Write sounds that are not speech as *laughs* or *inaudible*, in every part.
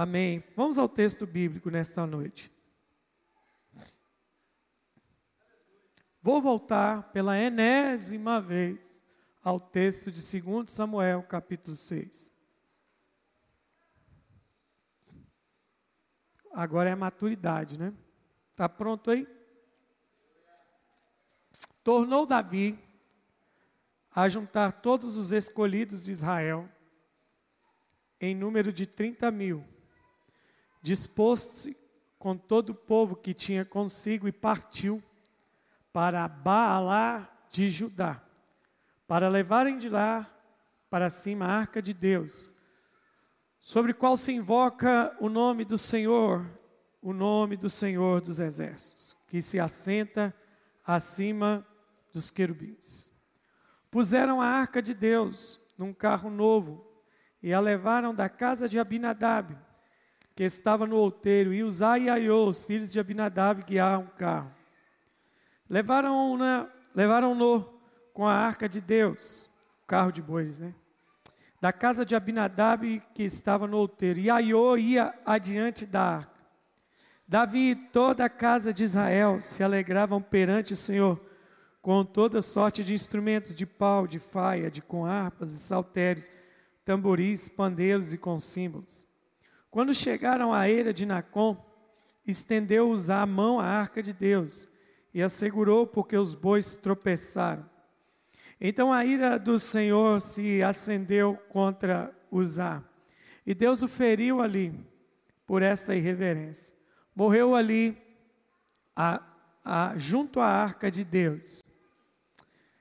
Amém. Vamos ao texto bíblico nesta noite. Vou voltar pela enésima vez ao texto de 2 Samuel, capítulo 6. Agora é a maturidade, né? Está pronto aí? Tornou Davi a juntar todos os escolhidos de Israel, em número de 30 mil, dispôs-se com todo o povo que tinha consigo e partiu para Baalá de Judá, para levarem de lá para cima a arca de Deus, sobre qual se invoca o nome do Senhor, o nome do Senhor dos exércitos, que se assenta acima dos querubins. Puseram a arca de Deus num carro novo e a levaram da casa de Abinadab, que estava no outeiro, e Uzai e Aiô, os filhos de Abinadab, guiaram o carro. Levaram-no levaram com a arca de Deus, o carro de bois, né? Da casa de Abinadab, que estava no outeiro, e Aiô ia adiante da arca. Davi e toda a casa de Israel se alegravam perante o Senhor, com toda sorte de instrumentos de pau, de faia, de com harpas e saltérios, tamboris, pandeiros e com símbolos. Quando chegaram à eira de Nacon, estendeu-os a mão à arca de Deus e assegurou porque os bois tropeçaram. Então a ira do Senhor se acendeu contra Uzá, e Deus o feriu ali por esta irreverência. Morreu ali a, a, junto à arca de Deus.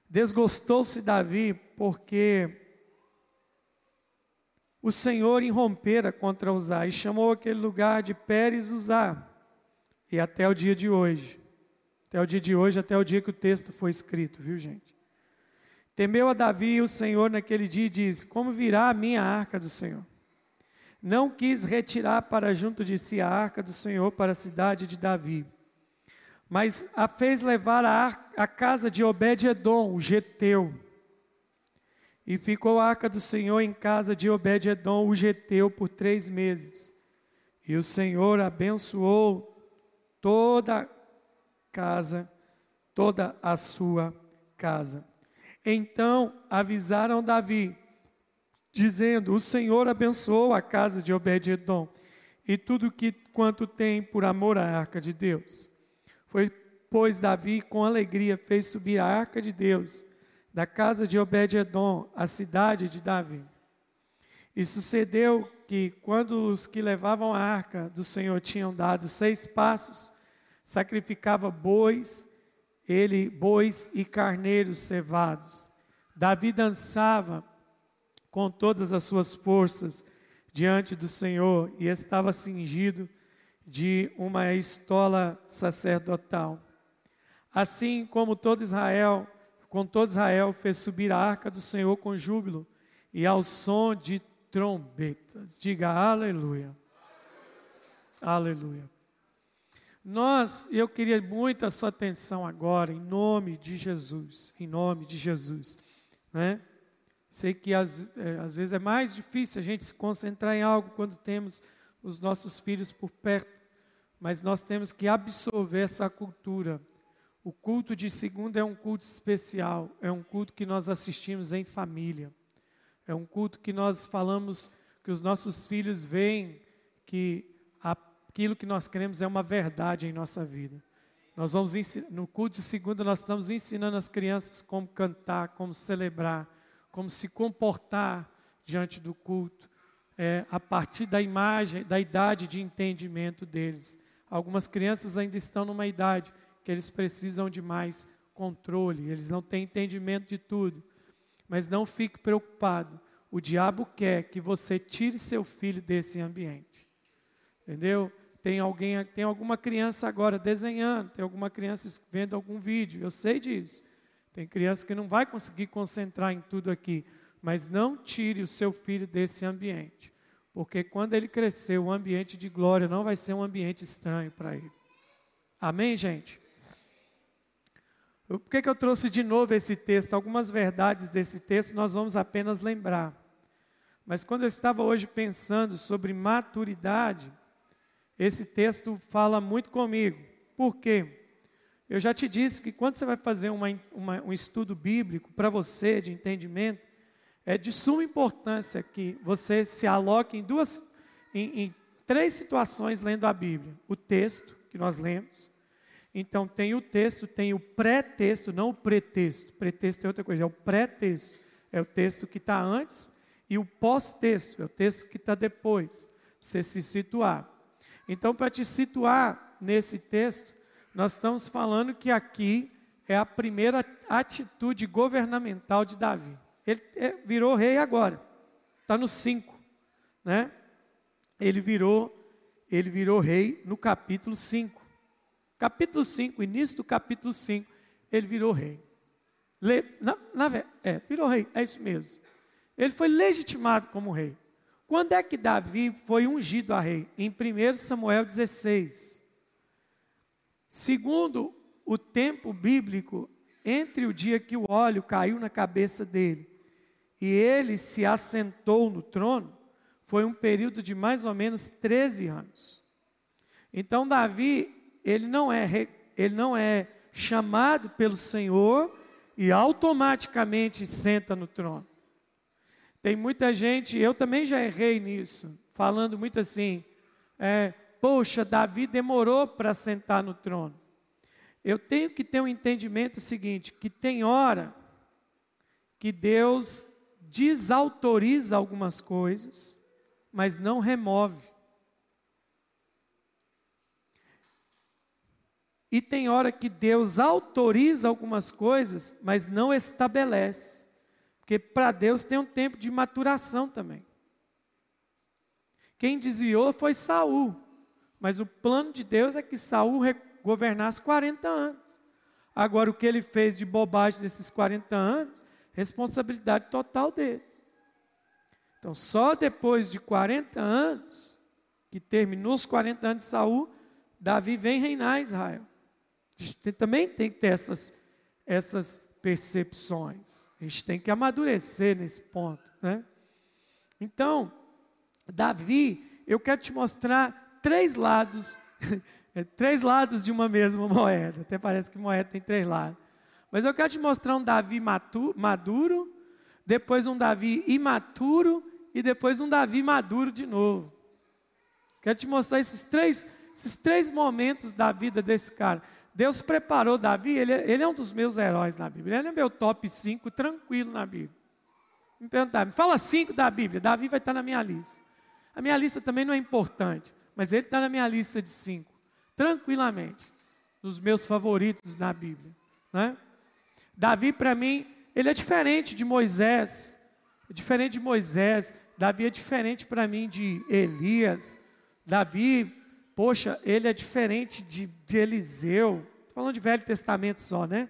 Desgostou-se Davi porque o Senhor irrompera contra Uzá e chamou aquele lugar de Pérez Uzá. E até o dia de hoje, até o dia de hoje, até o dia que o texto foi escrito, viu gente? Temeu a Davi o Senhor naquele dia e disse: Como virá a minha arca do Senhor? Não quis retirar para junto de si a arca do Senhor para a cidade de Davi mas a fez levar à casa de Obed-Edom, o geteu. E ficou a arca do Senhor em casa de Obed-Edom, o geteu, por três meses. E o Senhor abençoou toda a casa, toda a sua casa. Então avisaram Davi, dizendo: O Senhor abençoou a casa de Obed-Edom e tudo que quanto tem por amor à arca de Deus. Foi, pois, Davi, com alegria, fez subir a arca de Deus da casa de Obed-Edom, a cidade de Davi. E sucedeu que, quando os que levavam a arca do Senhor tinham dado seis passos, sacrificava bois, ele bois e carneiros cevados. Davi dançava com todas as suas forças diante do Senhor e estava cingido de uma estola sacerdotal. Assim como todo Israel, com todo Israel fez subir a arca do Senhor com júbilo e ao som de trombetas. Diga aleluia. Aleluia. Nós, eu queria muito a sua atenção agora, em nome de Jesus, em nome de Jesus, né? Sei que às, é, às vezes é mais difícil a gente se concentrar em algo quando temos os nossos filhos por perto, mas nós temos que absorver essa cultura. O culto de segunda é um culto especial, é um culto que nós assistimos em família. É um culto que nós falamos que os nossos filhos veem que aquilo que nós queremos é uma verdade em nossa vida. Nós vamos no culto de segunda nós estamos ensinando as crianças como cantar, como celebrar, como se comportar diante do culto, é, a partir da imagem, da idade de entendimento deles. Algumas crianças ainda estão numa idade que eles precisam de mais controle, eles não têm entendimento de tudo. Mas não fique preocupado. O diabo quer que você tire seu filho desse ambiente. Entendeu? Tem alguém, tem alguma criança agora desenhando, tem alguma criança vendo algum vídeo, eu sei disso. Tem criança que não vai conseguir concentrar em tudo aqui, mas não tire o seu filho desse ambiente. Porque quando ele crescer, o ambiente de glória não vai ser um ambiente estranho para ele. Amém, gente? Por que, que eu trouxe de novo esse texto? Algumas verdades desse texto nós vamos apenas lembrar. Mas quando eu estava hoje pensando sobre maturidade, esse texto fala muito comigo. Por quê? Eu já te disse que quando você vai fazer uma, uma, um estudo bíblico para você de entendimento, é de suma importância que você se aloque em duas, em, em três situações lendo a Bíblia: o texto que nós lemos. Então tem o texto, tem o pré-texto, não o pretexto. Pretexto é outra coisa, é o pré-texto. É o texto que está antes e o pós-texto, é o texto que está depois. Você se situar. Então, para te situar nesse texto, nós estamos falando que aqui é a primeira atitude governamental de Davi. Ele é, virou rei agora, está no 5, né? Ele virou, ele virou rei no capítulo 5. Capítulo 5, início do capítulo 5, ele virou rei. Le, na, na, é, virou rei, é isso mesmo. Ele foi legitimado como rei. Quando é que Davi foi ungido a rei? Em 1 Samuel 16. Segundo o tempo bíblico, entre o dia que o óleo caiu na cabeça dele e ele se assentou no trono, foi um período de mais ou menos 13 anos. Então Davi, ele não é ele não é chamado pelo Senhor e automaticamente senta no trono. Tem muita gente, eu também já errei nisso, falando muito assim, é, poxa, Davi demorou para sentar no trono. Eu tenho que ter um entendimento seguinte, que tem hora que Deus desautoriza algumas coisas, mas não remove. E tem hora que Deus autoriza algumas coisas, mas não estabelece. Porque para Deus tem um tempo de maturação também. Quem desviou foi Saul, mas o plano de Deus é que Saul governasse 40 anos. Agora o que ele fez de bobagem nesses 40 anos, responsabilidade total dele. Então, só depois de 40 anos, que terminou os 40 anos de Saul, Davi vem reinar Israel. Também tem que ter essas, essas percepções. A gente tem que amadurecer nesse ponto, né? Então, Davi, eu quero te mostrar três lados, *laughs* três lados de uma mesma moeda. Até parece que moeda tem três lados. Mas eu quero te mostrar um Davi maduro, depois um Davi imaturo e depois um Davi maduro de novo. Quero te mostrar esses três, esses três momentos da vida desse cara. Deus preparou Davi, ele, ele, é um dos meus heróis na Bíblia. Ele é meu top 5 tranquilo na Bíblia. Me perguntar, me fala cinco da Bíblia, Davi vai estar na minha lista. A minha lista também não é importante, mas ele está na minha lista de cinco, tranquilamente, dos meus favoritos na Bíblia. Né? Davi, para mim, ele é diferente de Moisés, é diferente de Moisés. Davi é diferente para mim de Elias. Davi Poxa, ele é diferente de, de Eliseu. Estou falando de Velho Testamento só, né?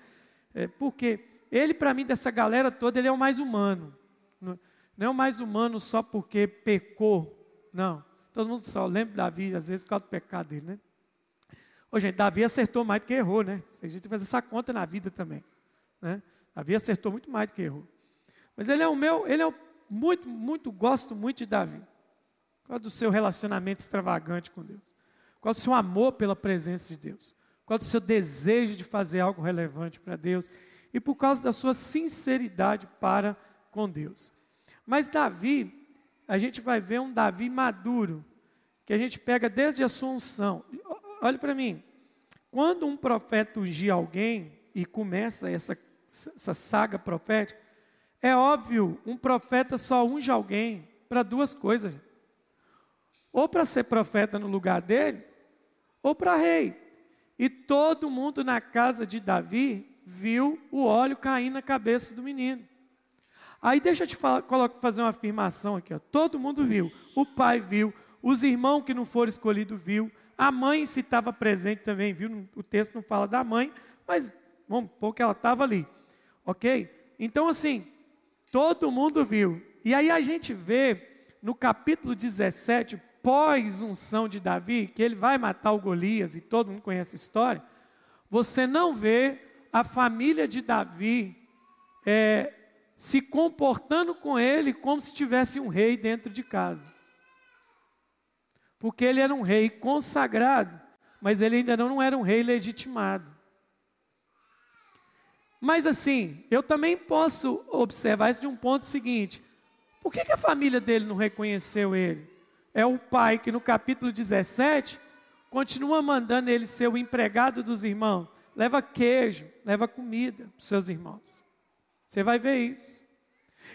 É, porque ele, para mim, dessa galera toda, ele é o mais humano. Não, não é o mais humano só porque pecou. Não. Todo mundo só lembra Davi, às vezes, por causa do pecado dele, né? Ô, gente, Davi acertou mais do que errou, né? A gente faz essa conta na vida também. Né? Davi acertou muito mais do que errou. Mas ele é o meu, ele é o, muito, muito, gosto muito de Davi. Por causa do seu relacionamento extravagante com Deus. Qual o seu amor pela presença de Deus? Qual o seu desejo de fazer algo relevante para Deus? E por causa da sua sinceridade para com Deus. Mas Davi, a gente vai ver um Davi maduro, que a gente pega desde a sua unção. Olha para mim, quando um profeta ungir alguém e começa essa, essa saga profética, é óbvio, um profeta só unge alguém para duas coisas ou para ser profeta no lugar dele, ou para rei. E todo mundo na casa de Davi viu o óleo cair na cabeça do menino. Aí deixa eu te falar, fazer uma afirmação aqui. Ó. Todo mundo viu. O pai viu, os irmãos que não foram escolhidos viu, a mãe se estava presente também viu. O texto não fala da mãe, mas vamos pôr que ela estava ali. Ok? Então assim, todo mundo viu. E aí a gente vê no capítulo 17, pós-unção de Davi, que ele vai matar o Golias, e todo mundo conhece a história, você não vê a família de Davi é, se comportando com ele como se tivesse um rei dentro de casa. Porque ele era um rei consagrado, mas ele ainda não era um rei legitimado. Mas assim, eu também posso observar isso de um ponto seguinte: por que, que a família dele não reconheceu ele? É o pai que no capítulo 17 continua mandando ele ser o empregado dos irmãos. Leva queijo, leva comida para os seus irmãos. Você vai ver isso.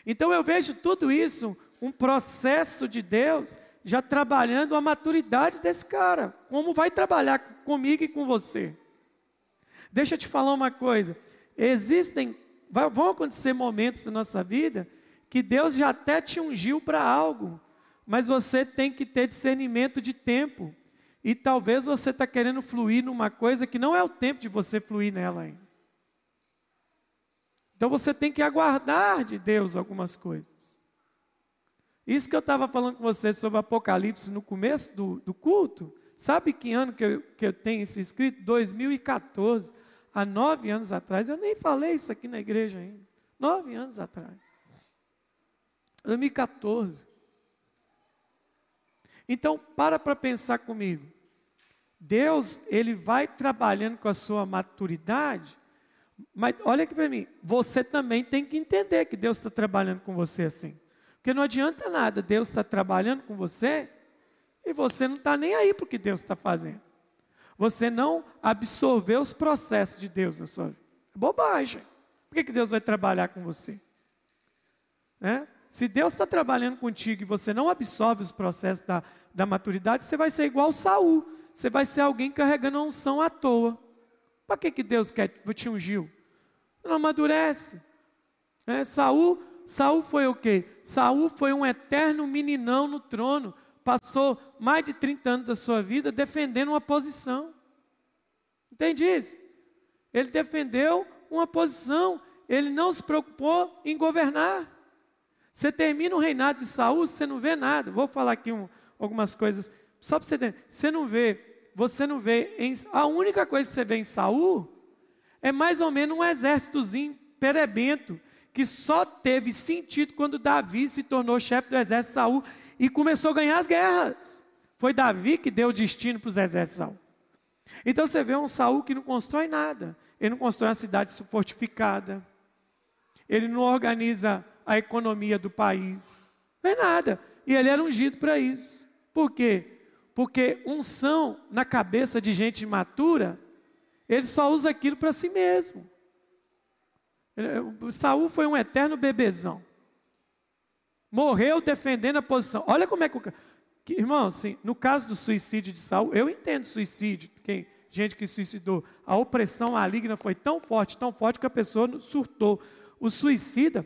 Então eu vejo tudo isso, um processo de Deus, já trabalhando a maturidade desse cara. Como vai trabalhar comigo e com você. Deixa eu te falar uma coisa. Existem, vão acontecer momentos da nossa vida que Deus já até te ungiu para algo, mas você tem que ter discernimento de tempo. E talvez você está querendo fluir numa coisa que não é o tempo de você fluir nela ainda. Então você tem que aguardar de Deus algumas coisas. Isso que eu estava falando com você sobre Apocalipse no começo do, do culto, sabe que ano que eu, que eu tenho isso escrito? 2014 há nove anos atrás. Eu nem falei isso aqui na igreja ainda. Nove anos atrás. 2014. Então, para para pensar comigo. Deus, ele vai trabalhando com a sua maturidade, mas olha aqui para mim, você também tem que entender que Deus está trabalhando com você assim. Porque não adianta nada, Deus está trabalhando com você e você não está nem aí para o que Deus está fazendo. Você não absorveu os processos de Deus na sua vida. É bobagem. Por que, que Deus vai trabalhar com você? É? Se Deus está trabalhando contigo e você não absorve os processos da, da maturidade, você vai ser igual Saul. Você vai ser alguém carregando a unção à toa. Para que, que Deus quer te ungiu? Não amadurece. É, Saul, Saul foi o quê? Saul foi um eterno meninão no trono passou mais de 30 anos da sua vida defendendo uma posição. Entende isso? Ele defendeu uma posição, ele não se preocupou em governar. Você termina o reinado de Saul, você não vê nada. Vou falar aqui um, algumas coisas, só para você entender. Você não vê, você não vê, em, a única coisa que você vê em Saul é mais ou menos um exércitozinho perebento, que só teve sentido quando Davi se tornou chefe do exército de Saul e começou a ganhar as guerras. Foi Davi que deu o destino para os exércitos de Saul. Então você vê um Saul que não constrói nada. Ele não constrói uma cidade fortificada. Ele não organiza a economia do país. Não é nada. E ele era ungido para isso. Por quê? Porque unção na cabeça de gente imatura, ele só usa aquilo para si mesmo. Saul foi um eterno bebezão morreu defendendo a posição. Olha como é que o que, irmão, assim, no caso do suicídio de Saul, eu entendo suicídio, quem, gente que suicidou. A opressão maligna foi tão forte, tão forte que a pessoa surtou. O suicida,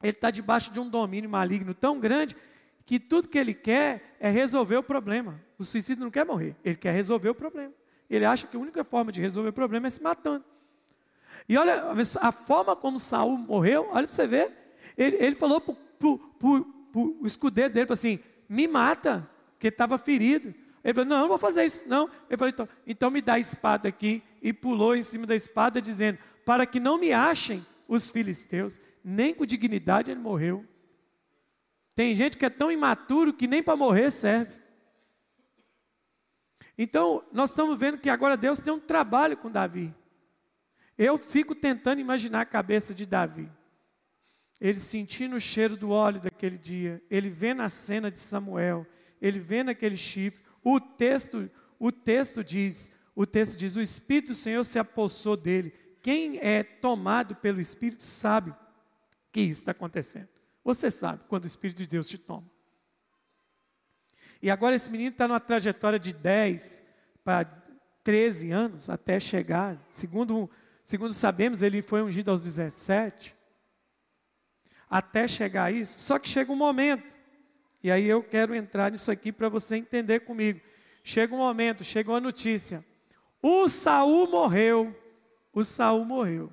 ele está debaixo de um domínio maligno tão grande que tudo que ele quer é resolver o problema. O suicida não quer morrer, ele quer resolver o problema. Ele acha que a única forma de resolver o problema é se matando. E olha a forma como Saul morreu, olha para você ver. Ele, ele falou para o escudeiro dele assim: me mata, que estava ferido. Ele falou: não, não vou fazer isso, não. Ele falou: então, então me dá a espada aqui. E pulou em cima da espada, dizendo: para que não me achem os filisteus. Nem com dignidade ele morreu. Tem gente que é tão imaturo que nem para morrer serve. Então, nós estamos vendo que agora Deus tem um trabalho com Davi. Eu fico tentando imaginar a cabeça de Davi ele sentindo o cheiro do óleo daquele dia, ele vendo a cena de Samuel, ele vendo aquele chifre, o texto, o texto diz, o texto diz, o Espírito do Senhor se apossou dele. Quem é tomado pelo Espírito sabe que isso está acontecendo. Você sabe quando o Espírito de Deus te toma. E agora esse menino está numa trajetória de 10 para 13 anos até chegar. Segundo, segundo sabemos, ele foi ungido aos 17 até chegar a isso. Só que chega um momento, e aí eu quero entrar nisso aqui para você entender comigo. Chega um momento, chega uma notícia. O Saul morreu. O Saul morreu.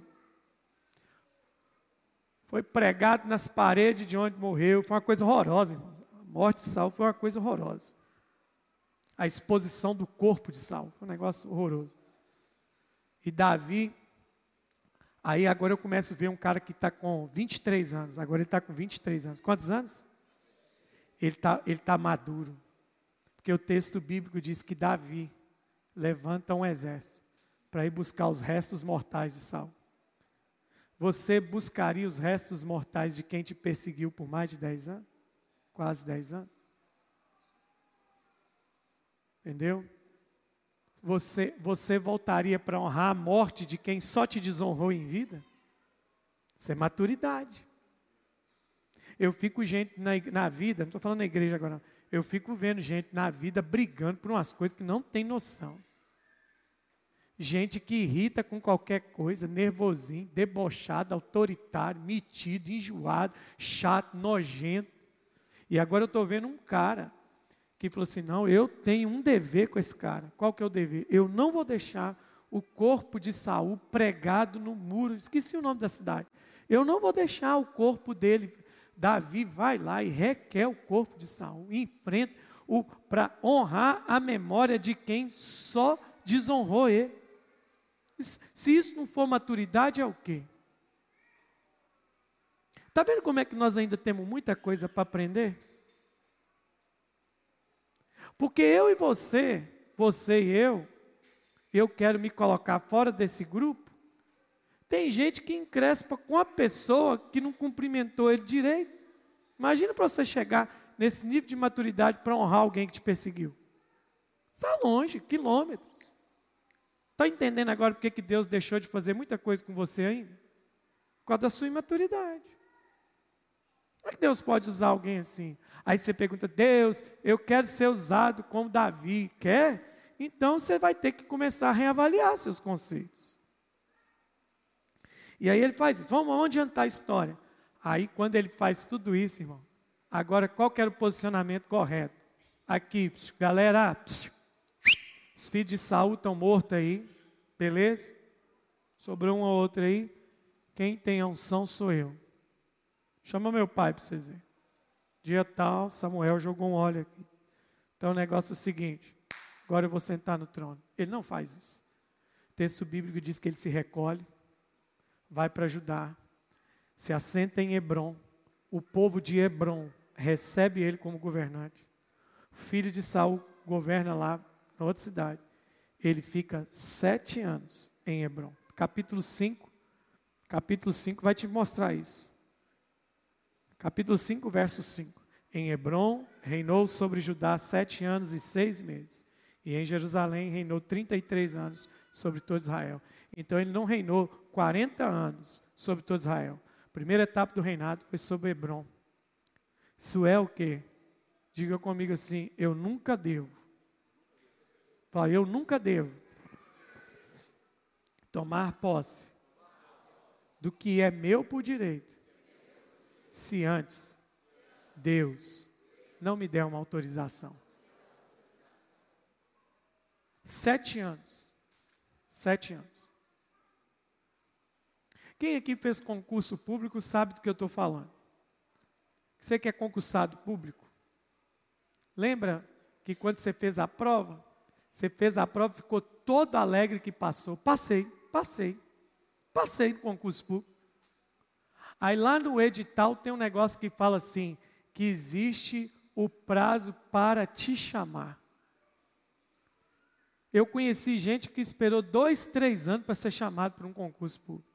Foi pregado nas paredes de onde morreu. Foi uma coisa horrorosa, irmãos. A morte de Saul foi uma coisa horrorosa. A exposição do corpo de Saul foi um negócio horroroso. E Davi Aí agora eu começo a ver um cara que está com 23 anos. Agora ele está com 23 anos. Quantos anos? Ele está ele tá maduro. Porque o texto bíblico diz que Davi levanta um exército para ir buscar os restos mortais de Saul. Você buscaria os restos mortais de quem te perseguiu por mais de 10 anos? Quase 10 anos? Entendeu? Você, você voltaria para honrar a morte de quem só te desonrou em vida? Isso é maturidade. Eu fico gente na, na vida, não estou falando na igreja agora, não. eu fico vendo gente na vida brigando por umas coisas que não tem noção. Gente que irrita com qualquer coisa, nervosinho, debochado, autoritário, metido, enjoado, chato, nojento. E agora eu estou vendo um cara que falou assim: não, eu tenho um dever com esse cara. Qual que é o dever? Eu não vou deixar o corpo de Saul pregado no muro. Esqueci o nome da cidade. Eu não vou deixar o corpo dele. Davi vai lá e requer o corpo de Saul, enfrenta para honrar a memória de quem só desonrou ele. Se isso não for maturidade, é o quê? Está vendo como é que nós ainda temos muita coisa para aprender? Porque eu e você, você e eu, eu quero me colocar fora desse grupo. Tem gente que encrespa com a pessoa que não cumprimentou ele direito. Imagina para você chegar nesse nível de maturidade para honrar alguém que te perseguiu. Está longe, quilômetros. Está entendendo agora porque que Deus deixou de fazer muita coisa com você ainda? Por causa da sua imaturidade. Como é que Deus pode usar alguém assim? Aí você pergunta, Deus, eu quero ser usado como Davi. Quer? Então você vai ter que começar a reavaliar seus conceitos. E aí ele faz isso. Vamos, vamos adiantar a história. Aí quando ele faz tudo isso, irmão, agora qual que era o posicionamento correto? Aqui, galera, psiu, os filhos de Saul estão mortos aí, beleza? Sobrou um ou outro aí. Quem tem a unção sou eu. Chama meu pai para vocês verem. Dia tal, Samuel jogou um óleo aqui. Então o negócio é o seguinte: agora eu vou sentar no trono. Ele não faz isso. O texto bíblico diz que ele se recolhe, vai para Judá, se assenta em Hebron. O povo de Hebron recebe ele como governante. O filho de Saul governa lá na outra cidade. Ele fica sete anos em Hebron. Capítulo 5. Capítulo 5 vai te mostrar isso capítulo 5, verso 5. Em Hebron reinou sobre Judá sete anos e seis meses. E em Jerusalém reinou 33 anos sobre todo Israel. Então ele não reinou 40 anos sobre todo Israel. A primeira etapa do reinado foi sobre Hebron. Isso é o que? Diga comigo assim: eu nunca devo. Fala, eu nunca devo tomar posse do que é meu por direito se antes Deus não me der uma autorização. Sete anos. Sete anos. Quem aqui fez concurso público sabe do que eu estou falando. Você que é concursado público, lembra que quando você fez a prova, você fez a prova, ficou todo alegre que passou. Passei, passei, passei no concurso público. Aí lá no edital tem um negócio que fala assim: que existe o prazo para te chamar. Eu conheci gente que esperou dois, três anos para ser chamado para um concurso público.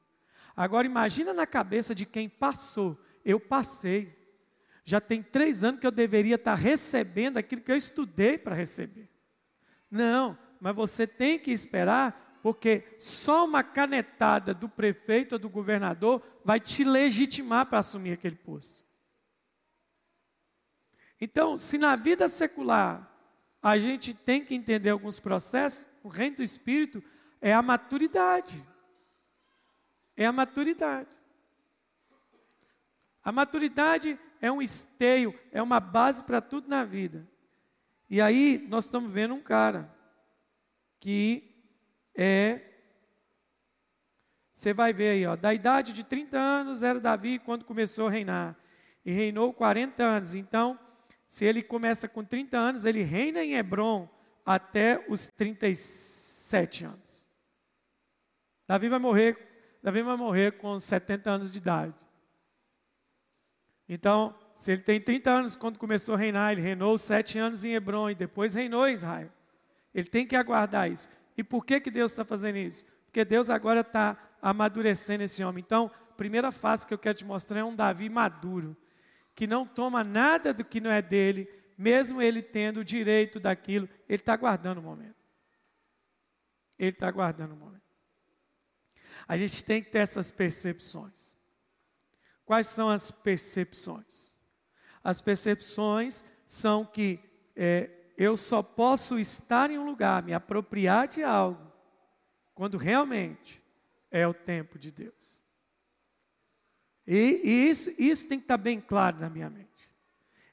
Agora imagina na cabeça de quem passou. Eu passei. Já tem três anos que eu deveria estar recebendo aquilo que eu estudei para receber. Não, mas você tem que esperar porque só uma canetada do prefeito ou do governador vai te legitimar para assumir aquele posto. Então, se na vida secular a gente tem que entender alguns processos, o reino do Espírito é a maturidade. É a maturidade. A maturidade é um esteio, é uma base para tudo na vida. E aí nós estamos vendo um cara que é. Você vai ver aí, ó, da idade de 30 anos era Davi quando começou a reinar. E reinou 40 anos. Então, se ele começa com 30 anos, ele reina em Hebron até os 37 anos. Davi vai morrer Davi vai morrer com 70 anos de idade. Então, se ele tem 30 anos quando começou a reinar, ele reinou sete anos em Hebron e depois reinou em Israel. Ele tem que aguardar isso. E por que, que Deus está fazendo isso? Porque Deus agora está amadurecendo esse homem. Então, a primeira fase que eu quero te mostrar é um Davi maduro, que não toma nada do que não é dele, mesmo ele tendo o direito daquilo, ele está aguardando o momento. Ele está aguardando o momento. A gente tem que ter essas percepções. Quais são as percepções? As percepções são que é, eu só posso estar em um lugar, me apropriar de algo, quando realmente é o tempo de Deus. E, e isso, isso tem que estar bem claro na minha mente.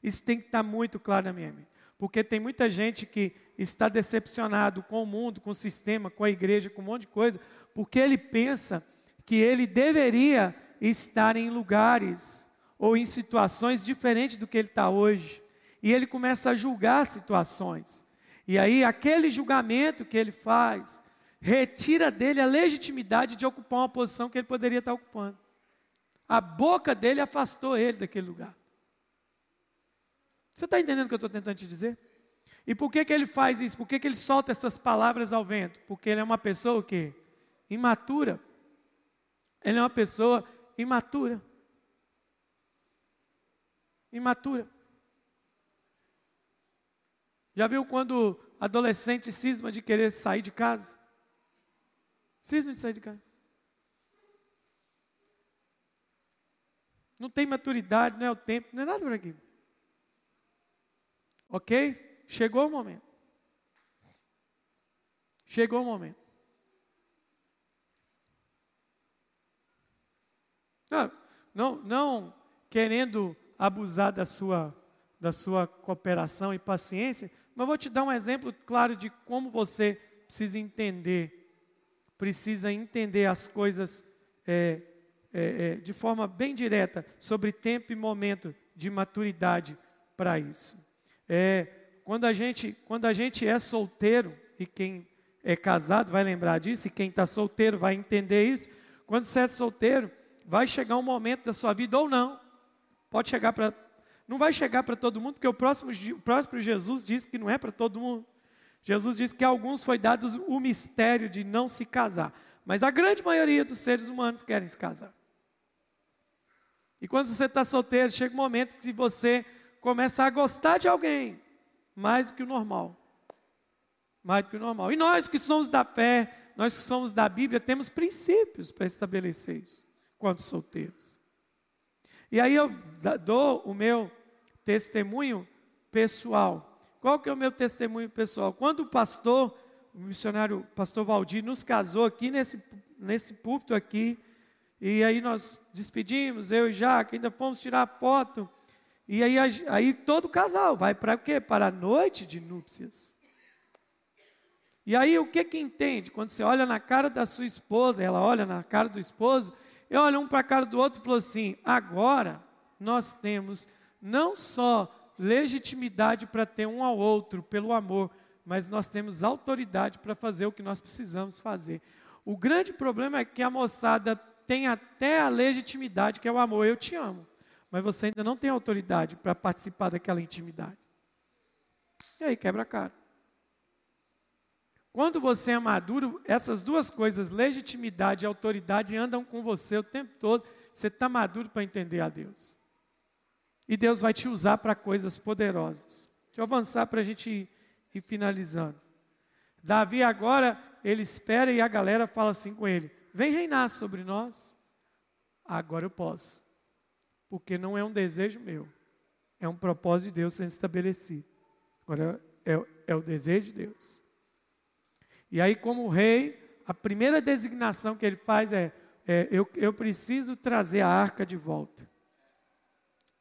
Isso tem que estar muito claro na minha mente. Porque tem muita gente que está decepcionado com o mundo, com o sistema, com a igreja, com um monte de coisa, porque ele pensa que ele deveria estar em lugares ou em situações diferentes do que ele está hoje. E ele começa a julgar situações. E aí, aquele julgamento que ele faz, retira dele a legitimidade de ocupar uma posição que ele poderia estar ocupando. A boca dele afastou ele daquele lugar. Você está entendendo o que eu estou tentando te dizer? E por que, que ele faz isso? Por que, que ele solta essas palavras ao vento? Porque ele é uma pessoa o quê? Imatura. Ele é uma pessoa imatura. Imatura. Já viu quando adolescente cisma de querer sair de casa? Cisma de sair de casa. Não tem maturidade, não é o tempo, não é nada por aqui. Ok? Chegou o momento. Chegou o momento. Não, não, não querendo abusar da sua, da sua cooperação e paciência, mas vou te dar um exemplo claro de como você precisa entender, precisa entender as coisas é, é, é, de forma bem direta sobre tempo e momento de maturidade para isso. É, quando, a gente, quando a gente é solteiro, e quem é casado vai lembrar disso, e quem está solteiro vai entender isso, quando você é solteiro, vai chegar um momento da sua vida ou não, pode chegar para. Não vai chegar para todo mundo, porque o próximo, o próximo Jesus disse que não é para todo mundo. Jesus disse que a alguns foi dado o mistério de não se casar, mas a grande maioria dos seres humanos querem se casar. E quando você está solteiro, chega um momento que você começa a gostar de alguém mais do que o normal. Mais do que o normal. E nós que somos da fé, nós que somos da Bíblia, temos princípios para estabelecer isso, quando solteiros. E aí eu dou o meu testemunho pessoal. Qual que é o meu testemunho pessoal? Quando o pastor, o missionário pastor Valdir, nos casou aqui nesse, nesse púlpito aqui, e aí nós despedimos, eu e Jaque, ainda fomos tirar foto. E aí, aí todo casal vai para o quê? Para a noite de núpcias. E aí o que que entende? Quando você olha na cara da sua esposa, ela olha na cara do esposo, eu olho um para a cara do outro e falo assim: agora nós temos não só legitimidade para ter um ao outro pelo amor, mas nós temos autoridade para fazer o que nós precisamos fazer. O grande problema é que a moçada tem até a legitimidade, que é o amor, eu te amo mas você ainda não tem autoridade para participar daquela intimidade. E aí quebra a cara. Quando você é maduro, essas duas coisas, legitimidade e autoridade, andam com você o tempo todo. Você está maduro para entender a Deus. E Deus vai te usar para coisas poderosas. Deixa eu avançar para a gente ir, ir finalizando. Davi agora, ele espera e a galera fala assim com ele: Vem reinar sobre nós. Agora eu posso porque não é um desejo meu, é um propósito de Deus sendo estabelecido. Agora, é, é o desejo de Deus. E aí, como rei, a primeira designação que ele faz é: é eu, eu preciso trazer a arca de volta.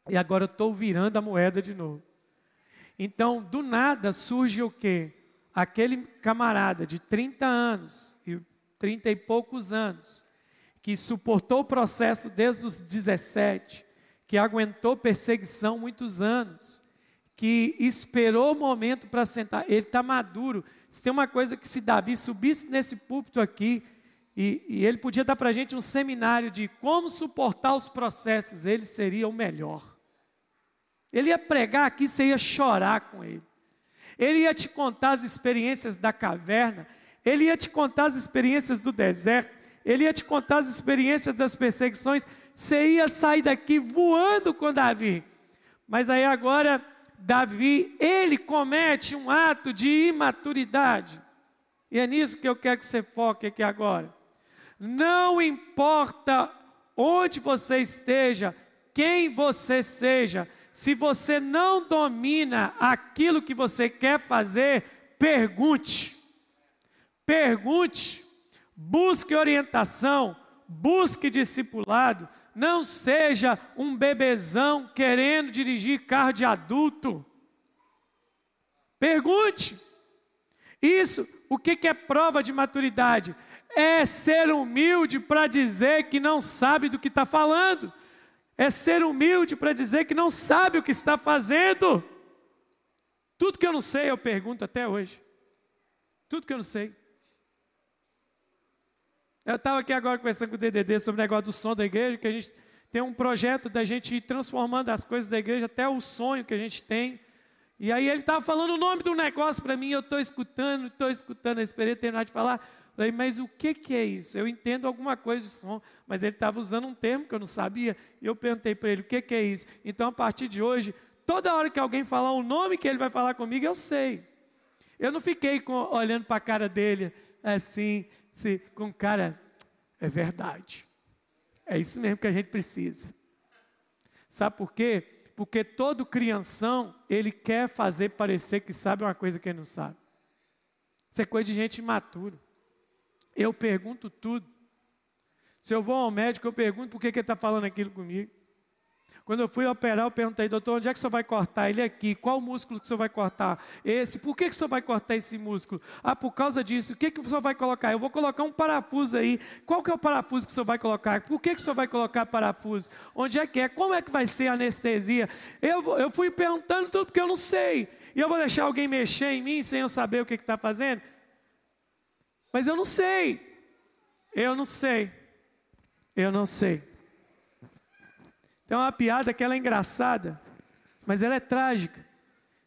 E agora eu estou virando a moeda de novo. Então, do nada surge o quê? Aquele camarada de 30 anos, e 30 e poucos anos, que suportou o processo desde os 17, que aguentou perseguição muitos anos, que esperou o momento para sentar, ele está maduro. Se tem uma coisa que se Davi subisse nesse púlpito aqui, e, e ele podia dar para a gente um seminário de como suportar os processos, ele seria o melhor. Ele ia pregar aqui, você ia chorar com ele. Ele ia te contar as experiências da caverna, ele ia te contar as experiências do deserto, ele ia te contar as experiências das perseguições. Você ia sair daqui voando com Davi. Mas aí agora, Davi, ele comete um ato de imaturidade. E é nisso que eu quero que você foque aqui agora. Não importa onde você esteja, quem você seja, se você não domina aquilo que você quer fazer, pergunte. Pergunte, busque orientação, busque discipulado, não seja um bebezão querendo dirigir carro de adulto. Pergunte. Isso, o que é prova de maturidade? É ser humilde para dizer que não sabe do que está falando. É ser humilde para dizer que não sabe o que está fazendo. Tudo que eu não sei, eu pergunto até hoje. Tudo que eu não sei. Eu estava aqui agora conversando com o DDD sobre o negócio do som da igreja, que a gente tem um projeto da gente ir transformando as coisas da igreja, até o sonho que a gente tem. E aí ele estava falando o nome do negócio para mim, eu estou escutando, estou escutando, eu esperei terminar de falar. Falei, mas o que, que é isso? Eu entendo alguma coisa de som, mas ele estava usando um termo que eu não sabia, e eu perguntei para ele, o que, que é isso? Então, a partir de hoje, toda hora que alguém falar o nome que ele vai falar comigo, eu sei. Eu não fiquei com, olhando para a cara dele, assim, se, com cara, é verdade. É isso mesmo que a gente precisa. Sabe por quê? Porque todo crianção, ele quer fazer parecer que sabe uma coisa que ele não sabe. Isso é coisa de gente imatura. Eu pergunto tudo. Se eu vou ao médico, eu pergunto por que, que ele está falando aquilo comigo. Quando eu fui operar, eu perguntei, doutor, onde é que o senhor vai cortar? Ele aqui. Qual músculo que o senhor vai cortar? Esse. Por que, que o senhor vai cortar esse músculo? Ah, por causa disso. O que, que o senhor vai colocar? Eu vou colocar um parafuso aí. Qual que é o parafuso que o senhor vai colocar? Por que, que o senhor vai colocar parafuso? Onde é que é? Como é que vai ser a anestesia? Eu, eu fui perguntando tudo porque eu não sei. E eu vou deixar alguém mexer em mim sem eu saber o que está fazendo? Mas eu não sei. Eu não sei. Eu não sei. Tem uma piada que ela é engraçada, mas ela é trágica.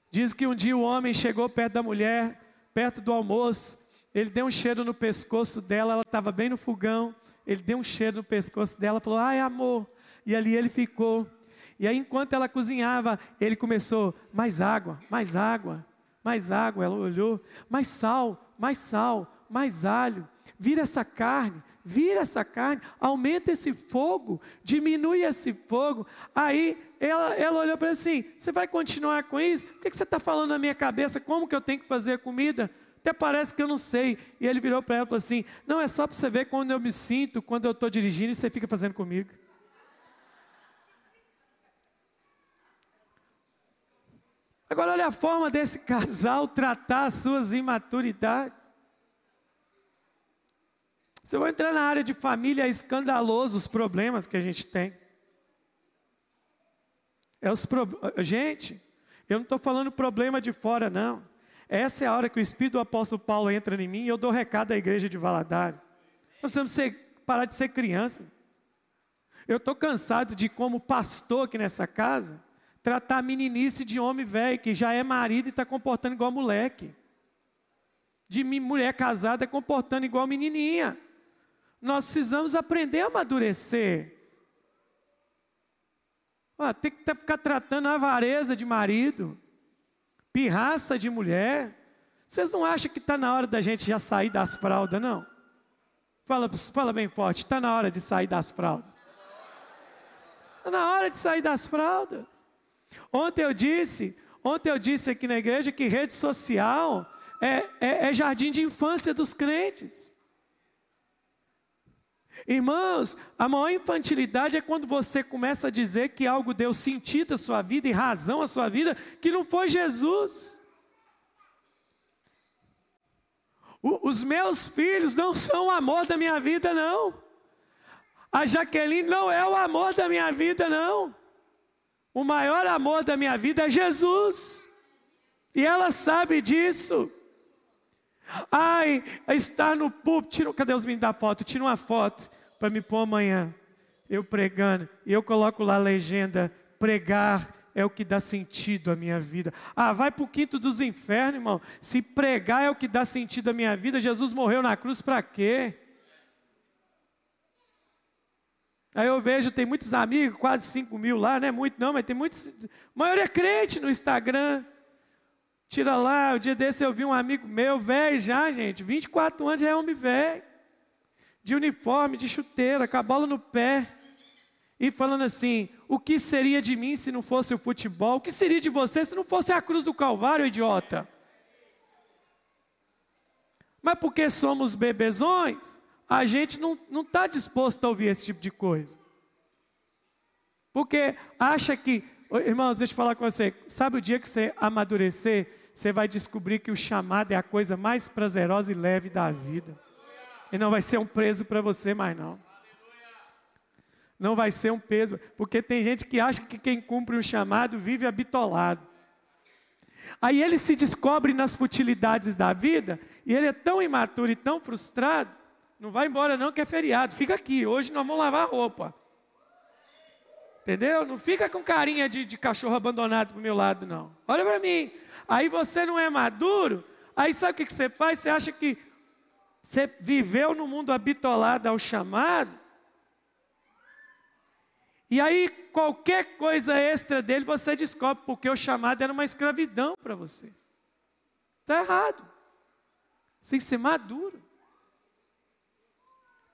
Diz que um dia o homem chegou perto da mulher, perto do almoço, ele deu um cheiro no pescoço dela, ela estava bem no fogão, ele deu um cheiro no pescoço dela, falou: "Ai, amor". E ali ele ficou. E aí enquanto ela cozinhava, ele começou: "Mais água, mais água, mais água". Ela olhou: "Mais sal, mais sal, mais alho. Vira essa carne, vira essa carne, aumenta esse fogo, diminui esse fogo. Aí ela, ela olhou para ele assim: Você vai continuar com isso? Por que, que você está falando na minha cabeça? Como que eu tenho que fazer a comida? Até parece que eu não sei. E ele virou para ela e falou assim: Não, é só para você ver quando eu me sinto, quando eu estou dirigindo, e você fica fazendo comigo. Agora, olha a forma desse *laughs* casal tratar as suas imaturidades. Se eu vou entrar na área de família, é escandaloso os problemas que a gente tem. É os pro... Gente, eu não estou falando problema de fora, não. Essa é a hora que o Espírito do apóstolo Paulo entra em mim e eu dou recado à igreja de Valadares. Nós precisamos ser, parar de ser criança. Eu estou cansado de, como pastor aqui nessa casa, tratar a meninice de homem velho, que já é marido e está comportando igual moleque. De mulher casada comportando igual menininha. Nós precisamos aprender a amadurecer. Ah, tem que ficar tratando avareza de marido, pirraça de mulher. Vocês não acham que está na hora da gente já sair das fraldas, não? Fala, fala bem forte, está na hora de sair das fraldas. Está na hora de sair das fraldas. Ontem eu disse, ontem eu disse aqui na igreja que rede social é, é, é jardim de infância dos crentes. Irmãos, a maior infantilidade é quando você começa a dizer que algo deu sentido à sua vida e razão à sua vida, que não foi Jesus. O, os meus filhos não são o amor da minha vida, não. A Jaqueline não é o amor da minha vida, não. O maior amor da minha vida é Jesus. E ela sabe disso. Ai, estar no púlpito, cadê os meninos da foto? Tira uma foto para me pôr amanhã. Eu pregando, e eu coloco lá a legenda: pregar é o que dá sentido à minha vida. Ah, vai para o quinto dos infernos, irmão. Se pregar é o que dá sentido à minha vida, Jesus morreu na cruz para quê? Aí eu vejo, tem muitos amigos, quase 5 mil lá, não é muito não, mas tem muitos. A maioria é crente no Instagram. Tira lá, o dia desse eu vi um amigo meu, velho já, gente, 24 anos já é homem velho. De uniforme, de chuteira, com a bola no pé. E falando assim: o que seria de mim se não fosse o futebol? O que seria de você se não fosse a cruz do Calvário, idiota? Mas porque somos bebezões, a gente não está disposto a ouvir esse tipo de coisa. Porque acha que, irmãos, deixa eu falar com você, sabe o dia que você amadurecer, você vai descobrir que o chamado é a coisa mais prazerosa e leve da vida. E não vai ser um preso para você mais não. Não vai ser um peso, porque tem gente que acha que quem cumpre um chamado vive habitolado. Aí ele se descobre nas futilidades da vida, e ele é tão imaturo e tão frustrado, não vai embora não que é feriado, fica aqui, hoje nós vamos lavar roupa. Entendeu? Não fica com carinha de, de cachorro abandonado para o meu lado, não. Olha para mim. Aí você não é maduro, aí sabe o que, que você faz? Você acha que você viveu no mundo habitolado ao chamado, e aí, qualquer coisa extra dele, você descobre, porque o chamado era uma escravidão para você. Está errado. Você tem que ser maduro.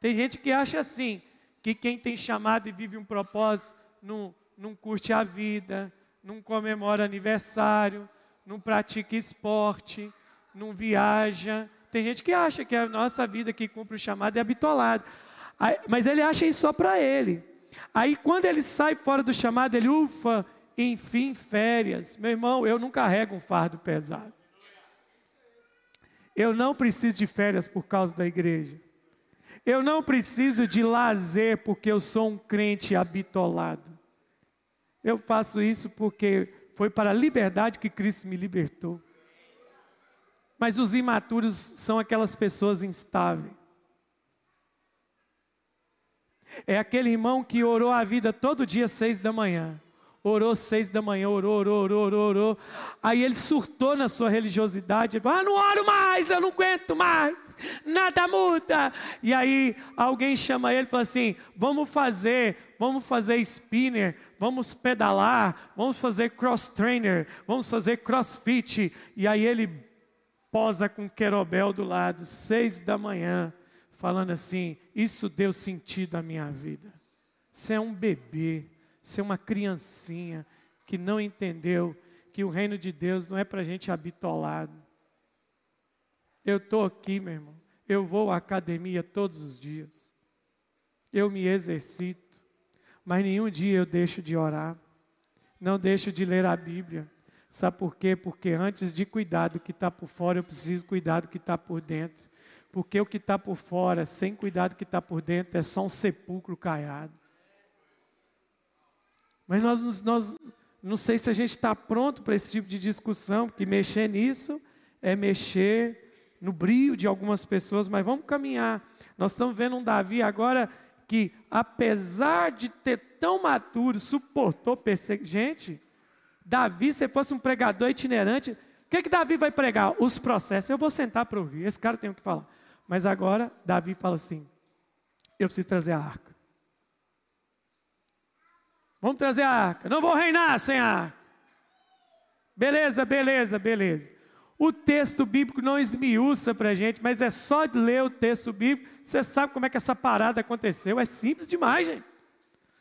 Tem gente que acha assim, que quem tem chamado e vive um propósito, não, não curte a vida, não comemora aniversário, não pratica esporte, não viaja. Tem gente que acha que a nossa vida que cumpre o chamado é habitolada. Mas ele acha isso só para ele. Aí quando ele sai fora do chamado, ele ufa, enfim, férias. Meu irmão, eu não carrego um fardo pesado. Eu não preciso de férias por causa da igreja. Eu não preciso de lazer porque eu sou um crente habitolado. Eu faço isso porque foi para a liberdade que Cristo me libertou. Mas os imaturos são aquelas pessoas instáveis. É aquele irmão que orou a vida todo dia, seis da manhã. Orou seis da manhã, orou, orou, orou, orou, orou. Aí ele surtou na sua religiosidade. Falou, ah, não oro mais, eu não aguento mais, nada muda. E aí alguém chama ele e fala assim: vamos fazer, vamos fazer spinner, vamos pedalar, vamos fazer cross trainer, vamos fazer crossfit. E aí ele posa com querobel do lado, seis da manhã falando assim: Isso deu sentido à minha vida. Você é um bebê, é uma criancinha que não entendeu que o reino de Deus não é para gente habitolado. Eu estou aqui, meu irmão. Eu vou à academia todos os dias. Eu me exercito. Mas nenhum dia eu deixo de orar. Não deixo de ler a Bíblia. Sabe por quê? Porque antes de cuidar do que está por fora, eu preciso cuidar do que está por dentro. Porque o que está por fora, sem cuidado que está por dentro, é só um sepulcro caiado. Mas nós, nós não sei se a gente está pronto para esse tipo de discussão, porque mexer nisso é mexer no brilho de algumas pessoas, mas vamos caminhar. Nós estamos vendo um Davi agora que, apesar de ter tão maduro, suportou perseguição. Gente, Davi, se fosse um pregador itinerante, o que, que Davi vai pregar? Os processos. Eu vou sentar para ouvir. Esse cara tem o que falar. Mas agora Davi fala assim: eu preciso trazer a arca. Vamos trazer a arca. Não vou reinar sem a arca. Beleza, beleza, beleza. O texto bíblico não esmiuça para a gente, mas é só de ler o texto bíblico, você sabe como é que essa parada aconteceu. É simples demais, gente.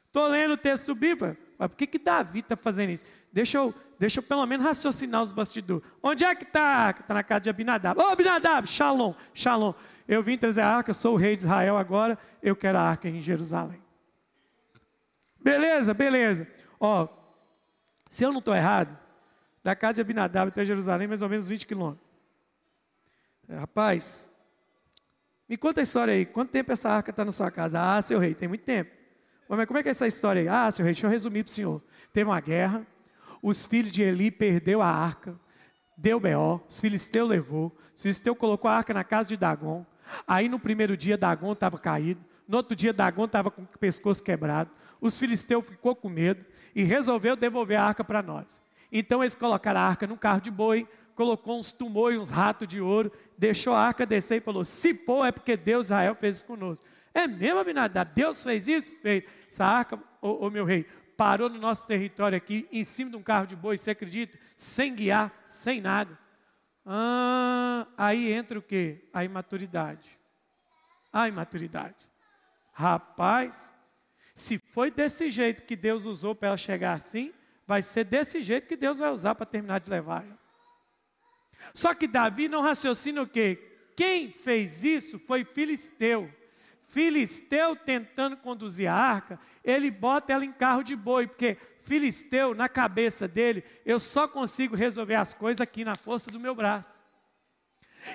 Estou lendo o texto bíblico, mas por que, que Davi está fazendo isso? Deixa eu, deixa eu pelo menos raciocinar os bastidores. Onde é que está? Está na casa de Abinadab. Ô, oh, Abinadab, shalom, shalom. Eu vim trazer a arca, sou o rei de Israel agora, eu quero a arca em Jerusalém. Beleza, beleza. Ó, se eu não estou errado, da casa de Abinadab até Jerusalém, mais ou menos 20 quilômetros. É, rapaz, me conta a história aí. Quanto tempo essa arca está na sua casa? Ah, seu rei, tem muito tempo. Mas como é que é essa história aí? Ah, seu rei, deixa eu resumir para o senhor. Teve uma guerra, os filhos de Eli perdeu a arca. deu B.O., os filisteus levou, os filisteus colocou a arca na casa de Dagon. Aí no primeiro dia Dagon estava caído, no outro dia Dagon estava com o pescoço quebrado. Os filisteus ficou com medo e resolveu devolver a arca para nós. Então eles colocaram a arca num carro de boi, colocou uns tumores, uns ratos de ouro, deixou a arca descer e falou: Se for, é porque Deus Israel fez isso conosco. É mesmo, Abinadab? Deus fez isso? Fez. Essa arca, ô, ô meu rei, parou no nosso território aqui, em cima de um carro de boi, você acredita? Sem guiar, sem nada. Ah, aí entra o quê? A imaturidade. A imaturidade. Rapaz, se foi desse jeito que Deus usou para ela chegar assim, vai ser desse jeito que Deus vai usar para terminar de levar ela. Só que Davi não raciocina o quê? Quem fez isso foi Filisteu. Filisteu tentando conduzir a arca, ele bota ela em carro de boi, porque Filisteu, na cabeça dele, eu só consigo resolver as coisas aqui na força do meu braço.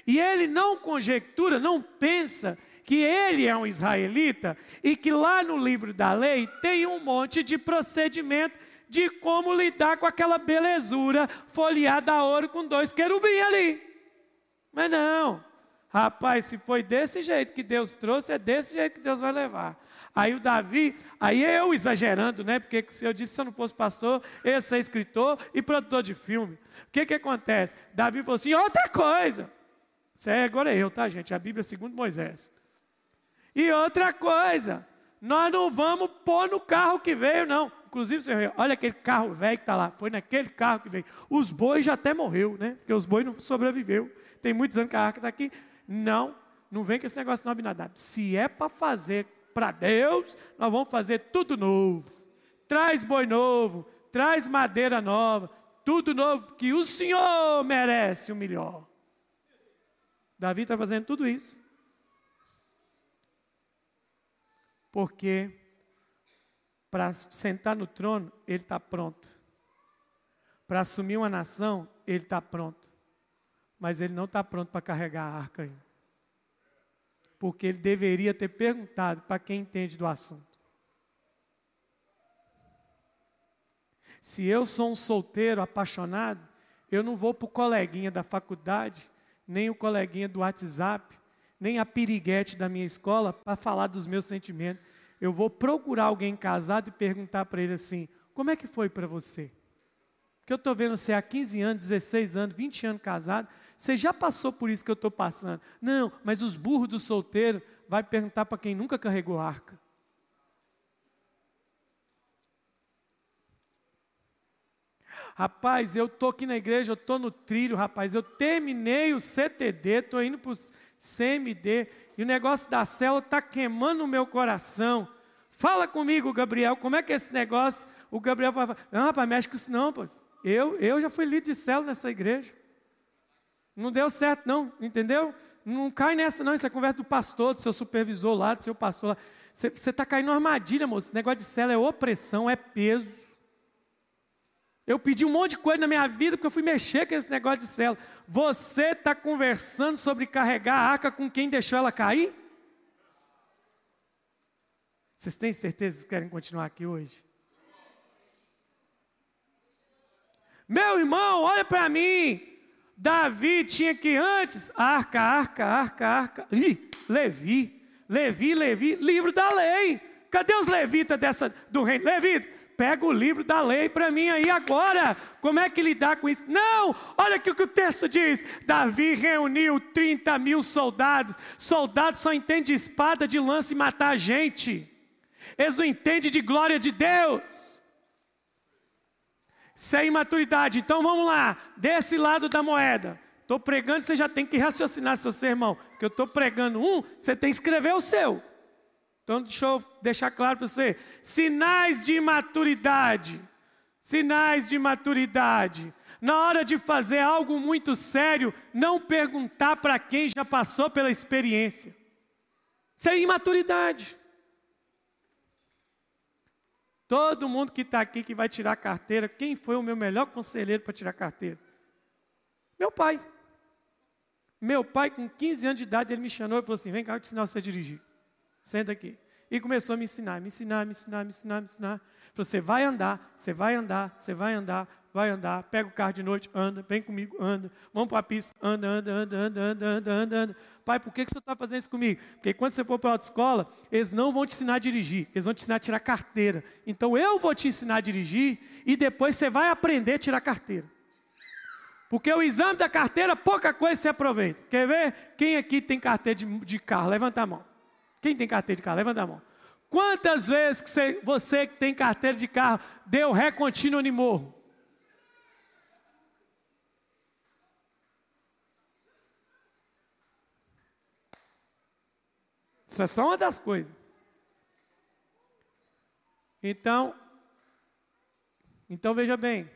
E ele não conjectura, não pensa que ele é um israelita e que lá no livro da lei tem um monte de procedimento de como lidar com aquela belezura folheada a ouro com dois querubins ali. Mas não, rapaz, se foi desse jeito que Deus trouxe, é desse jeito que Deus vai levar. Aí o Davi, aí eu exagerando, né? Porque se eu disse que eu não fosse pastor, eu ia ser escritor e produtor de filme. O que que acontece? Davi falou assim: outra coisa. Isso é agora eu, tá, gente? A Bíblia segundo Moisés. E outra coisa, nós não vamos pôr no carro que veio, não. Inclusive, senhor, olha aquele carro velho que está lá. Foi naquele carro que veio. Os bois já até morreu, né? Porque os bois não sobreviveu. Tem muitos anos que a arca está aqui. Não, não vem com esse negócio não, Abinadab. Se é para fazer para Deus, nós vamos fazer tudo novo. Traz boi novo, traz madeira nova, tudo novo, que o Senhor merece o melhor. Davi está fazendo tudo isso. Porque para sentar no trono, ele está pronto. Para assumir uma nação, ele está pronto. Mas ele não está pronto para carregar a arca ainda. Porque ele deveria ter perguntado para quem entende do assunto. Se eu sou um solteiro apaixonado, eu não vou para o coleguinha da faculdade, nem o coleguinha do WhatsApp, nem a piriguete da minha escola para falar dos meus sentimentos eu vou procurar alguém casado e perguntar para ele assim: como é que foi para você? Porque eu estou vendo você há 15 anos, 16 anos, 20 anos casado, você já passou por isso que eu estou passando. Não, mas os burros do solteiro vai perguntar para quem nunca carregou arca. Rapaz, eu estou aqui na igreja, eu estou no trilho, rapaz. Eu terminei o CTD, estou indo para o CMD, e o negócio da célula está queimando o meu coração. Fala comigo, Gabriel, como é que é esse negócio? O Gabriel fala, não, rapaz, mexe com isso não, pois. Eu, eu já fui líder de célula nessa igreja. Não deu certo, não, entendeu? Não cai nessa, não. Isso é conversa do pastor, do seu supervisor lá, do seu pastor lá. Você está caindo numa armadilha, moço. Esse negócio de célula é opressão, é peso. Eu pedi um monte de coisa na minha vida porque eu fui mexer com esse negócio de célula. Você está conversando sobre carregar a arca com quem deixou ela cair? Vocês têm certeza que querem continuar aqui hoje? Meu irmão, olha para mim. Davi tinha que antes, arca, arca, arca, arca. Ih, Levi, Levi, Levi, livro da lei. Cadê os levitas dessa, do reino? Levitas, pega o livro da lei para mim aí agora. Como é que lidar com isso? Não! Olha aqui o que o texto diz: Davi reuniu 30 mil soldados. Soldados só entende espada de lança e matar gente. Eles não entendem de glória de Deus. Sem maturidade. Então vamos lá, desse lado da moeda. Estou pregando, você já tem que raciocinar seu sermão. Porque eu estou pregando um, você tem que escrever o seu. Então, deixa eu deixar claro para você: sinais de maturidade. Sinais de maturidade. Na hora de fazer algo muito sério, não perguntar para quem já passou pela experiência. Isso é imaturidade. Todo mundo que está aqui que vai tirar carteira, quem foi o meu melhor conselheiro para tirar carteira? Meu pai. Meu pai, com 15 anos de idade, ele me chamou e falou assim: Vem cá, eu te ensinar você a dirigir. Senta aqui. E começou a me ensinar, me ensinar, me ensinar, me ensinar, me ensinar. Falou, você vai andar, você vai andar, você vai andar, vai andar, pega o carro de noite, anda, vem comigo, anda, vamos para a pista, anda, anda, anda, anda, anda, anda, anda, anda. Pai, por que, que você está fazendo isso comigo? Porque quando você for para a autoescola, eles não vão te ensinar a dirigir, eles vão te ensinar a tirar carteira. Então eu vou te ensinar a dirigir e depois você vai aprender a tirar carteira. Porque o exame da carteira, pouca coisa se aproveita. Quer ver? Quem aqui tem carteira de, de carro? Levanta a mão. Quem tem carteira de carro? Levanta a mão. Quantas vezes que você, você que tem carteira de carro deu ré contínuo em morro? Isso é só uma das coisas. Então, então veja bem.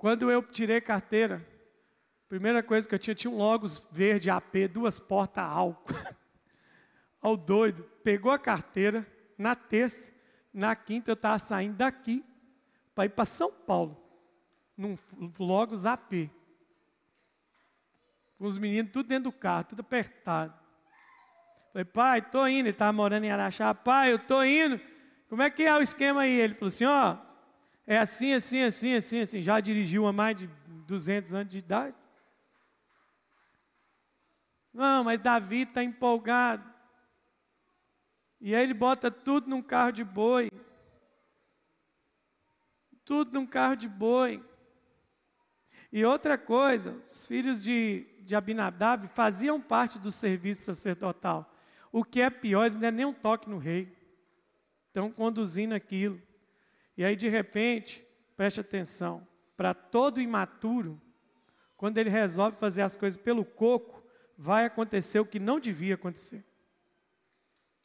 Quando eu tirei carteira, primeira coisa que eu tinha, tinha um Logos verde AP, duas portas álcool. *laughs* Ao doido, pegou a carteira na terça, na quinta eu estava saindo daqui para ir para São Paulo, num Logos AP. Com os meninos tudo dentro do carro, tudo apertado. Falei, pai, estou indo. Ele estava morando em Araxá. Pai, eu estou indo. Como é que é o esquema aí? Ele falou assim, ó, é assim, assim, assim, assim, assim. Já dirigiu há mais de 200 anos de idade. Não, mas Davi está empolgado. E aí ele bota tudo num carro de boi. Tudo num carro de boi. E outra coisa, os filhos de, de Abinadab faziam parte do serviço sacerdotal. O que é pior, eles não é nem um toque no rei. Estão conduzindo aquilo. E aí, de repente, preste atenção, para todo imaturo, quando ele resolve fazer as coisas pelo coco, vai acontecer o que não devia acontecer.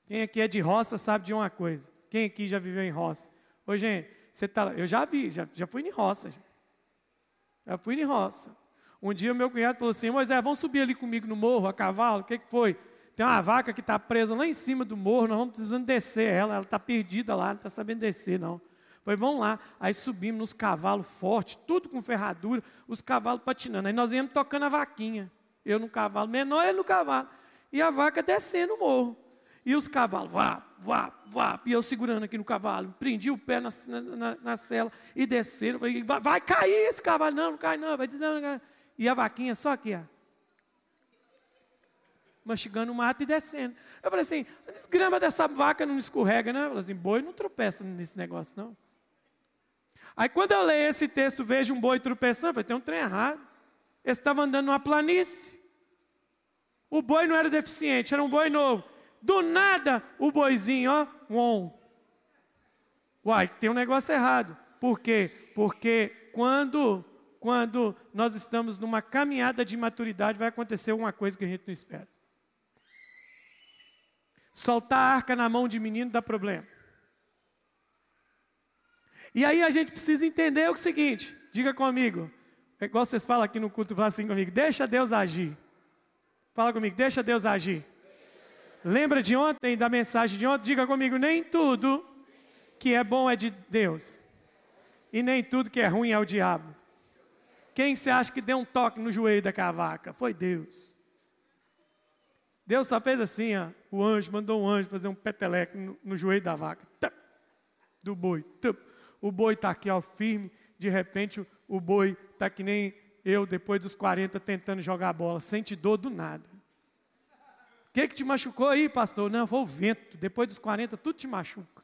Quem aqui é de roça sabe de uma coisa. Quem aqui já viveu em roça? Ô, gente, você tá, eu já vi, já, já fui em roça. Já, já fui em roça. Um dia o meu cunhado falou assim: Moisés, vamos subir ali comigo no morro, a cavalo. O que, que foi? Tem uma vaca que está presa lá em cima do morro, nós vamos precisando descer ela, ela está perdida lá, não está sabendo descer, não. Falei, vamos lá. Aí subimos nos cavalos fortes, tudo com ferradura, os cavalos patinando. Aí nós íamos tocando a vaquinha. Eu no cavalo menor, ele no cavalo. E a vaca descendo o morro. E os cavalos, vá, vá, vá. E eu segurando aqui no cavalo, prendi o pé na, na, na cela e descendo. Falei, vai, vai, cair esse cavalo. Não, não cai não, vai dizer, não, não. E a vaquinha só aqui, ó. Mastigando o mato e descendo. Eu falei assim, a desgrama dessa vaca não escorrega, né? Eu falei assim, boi não tropeça nesse negócio, não. Aí quando eu leio esse texto, vejo um boi tropeçando, eu falei, tem um trem errado. Ele estava andando numa planície. O boi não era deficiente, era um boi novo. Do nada, o boizinho, ó, um. Uai, tem um negócio errado. Por quê? Porque quando, quando nós estamos numa caminhada de maturidade, vai acontecer uma coisa que a gente não espera. Soltar a arca na mão de menino dá problema. E aí a gente precisa entender o seguinte: diga comigo, é igual vocês falam aqui no culto, fala assim comigo, deixa Deus agir. Fala comigo, deixa Deus agir. Lembra de ontem, da mensagem de ontem? Diga comigo, nem tudo que é bom é de Deus. E nem tudo que é ruim é o diabo. Quem você acha que deu um toque no joelho da cavaca? Foi Deus. Deus só fez assim, ó, o anjo, mandou um anjo fazer um peteleco no, no joelho da vaca. Do boi. Tup o boi está aqui ó, firme, de repente o, o boi está que nem eu, depois dos 40, tentando jogar bola, sente dor do nada. O que, que te machucou aí, pastor? Não, foi o vento. Depois dos 40, tudo te machuca.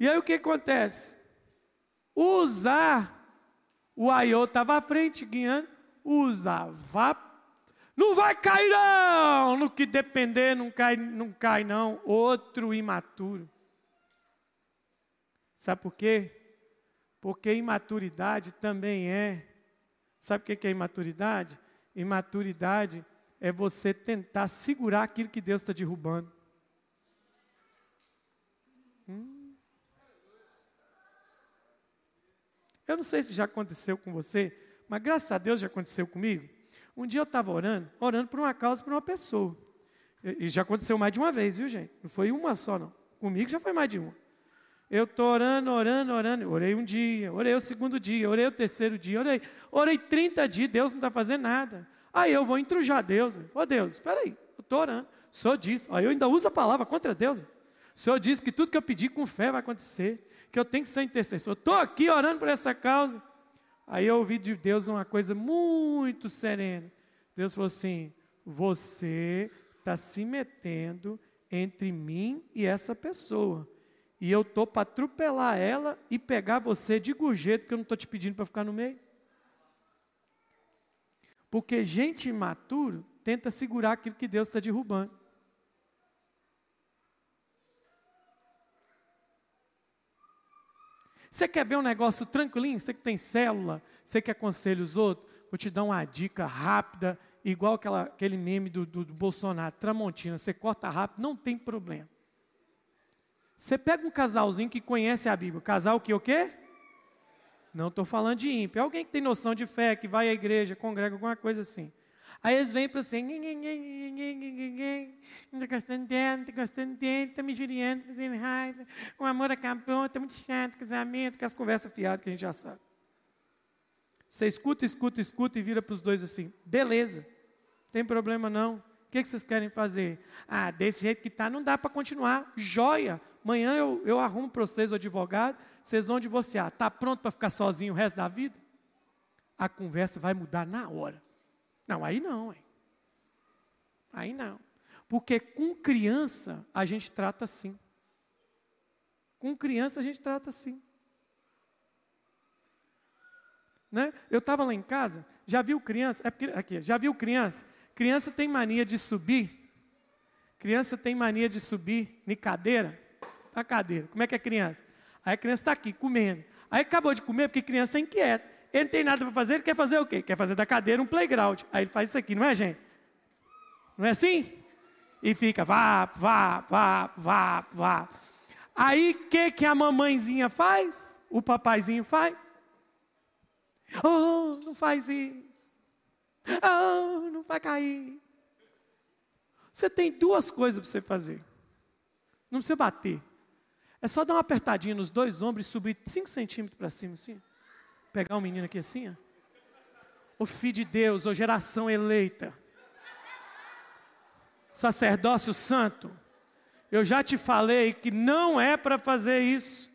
E aí o que acontece? Usar, o Aiô estava à frente, guiando, usar, vá, não vai cair não, no que depender, não cai, não cai não, outro imaturo. Sabe por quê? Porque imaturidade também é. Sabe o que é imaturidade? Imaturidade é você tentar segurar aquilo que Deus está derrubando. Hum. Eu não sei se já aconteceu com você, mas graças a Deus já aconteceu comigo. Um dia eu estava orando, orando por uma causa, por uma pessoa. E já aconteceu mais de uma vez, viu gente? Não foi uma só, não. Comigo já foi mais de uma. Eu estou orando, orando, orando. Orei um dia, orei o segundo dia, orei o terceiro dia, orei, orei 30 dias, Deus não está fazendo nada. Aí eu vou intrujar Deus. Ô oh, Deus, espera aí, eu estou orando. O Senhor diz, ó, eu ainda uso a palavra contra Deus. O Senhor diz que tudo que eu pedir com fé vai acontecer, que eu tenho que ser intercessor. Estou aqui orando por essa causa. Aí eu ouvi de Deus uma coisa muito serena. Deus falou assim: Você está se metendo entre mim e essa pessoa. E eu estou para atropelar ela e pegar você de gorjeto, porque eu não estou te pedindo para ficar no meio. Porque gente imaturo tenta segurar aquilo que Deus está derrubando. Você quer ver um negócio tranquilinho? Você que tem célula, você que aconselha os outros? Vou te dar uma dica rápida, igual aquela, aquele meme do, do, do Bolsonaro, Tramontina. Você corta rápido, não tem problema. Você pega um casalzinho que conhece a Bíblia. Casal que o quê? Não estou falando de ímpio. É alguém que tem noção de fé, que vai à igreja, congrega, alguma coisa assim. Aí eles vêm para assim, não estou gostando dela, não estou gostando dele, está me judiando, fazendo raiva, o amor acabou, está muito chato, casamento, com as conversas fiadas que a gente já sabe. Você escuta, escuta, escuta e vira para os dois assim, beleza, não tem problema não. O que, que vocês querem fazer? Ah, desse jeito que está, não dá para continuar. Joia! Amanhã eu, eu arrumo para vocês o advogado, vocês vão divorciar. Está pronto para ficar sozinho o resto da vida? A conversa vai mudar na hora. Não, aí não. Hein? Aí não. Porque com criança a gente trata assim. Com criança a gente trata assim. Né? Eu estava lá em casa, já viu criança? É porque, aqui, já viu criança? Criança tem mania de subir. Criança tem mania de subir em cadeira. Na cadeira. Como é que é criança? Aí a criança está aqui comendo. Aí acabou de comer porque criança é inquieta. Ele não tem nada para fazer, ele quer fazer o quê? Quer fazer da cadeira um playground. Aí ele faz isso aqui, não é, gente? Não é assim? E fica, vá, vá, vá, vá, vá. Aí o que, que a mamãezinha faz? O papaizinho faz? Oh, não faz isso. Oh, não vai cair. Você tem duas coisas para você fazer. Não precisa bater. É só dar uma apertadinha nos dois ombros e subir 5 centímetros para cima, assim. Pegar um menino aqui assim, ó. O filho de Deus, ou geração eleita. Sacerdócio santo. Eu já te falei que não é para fazer isso.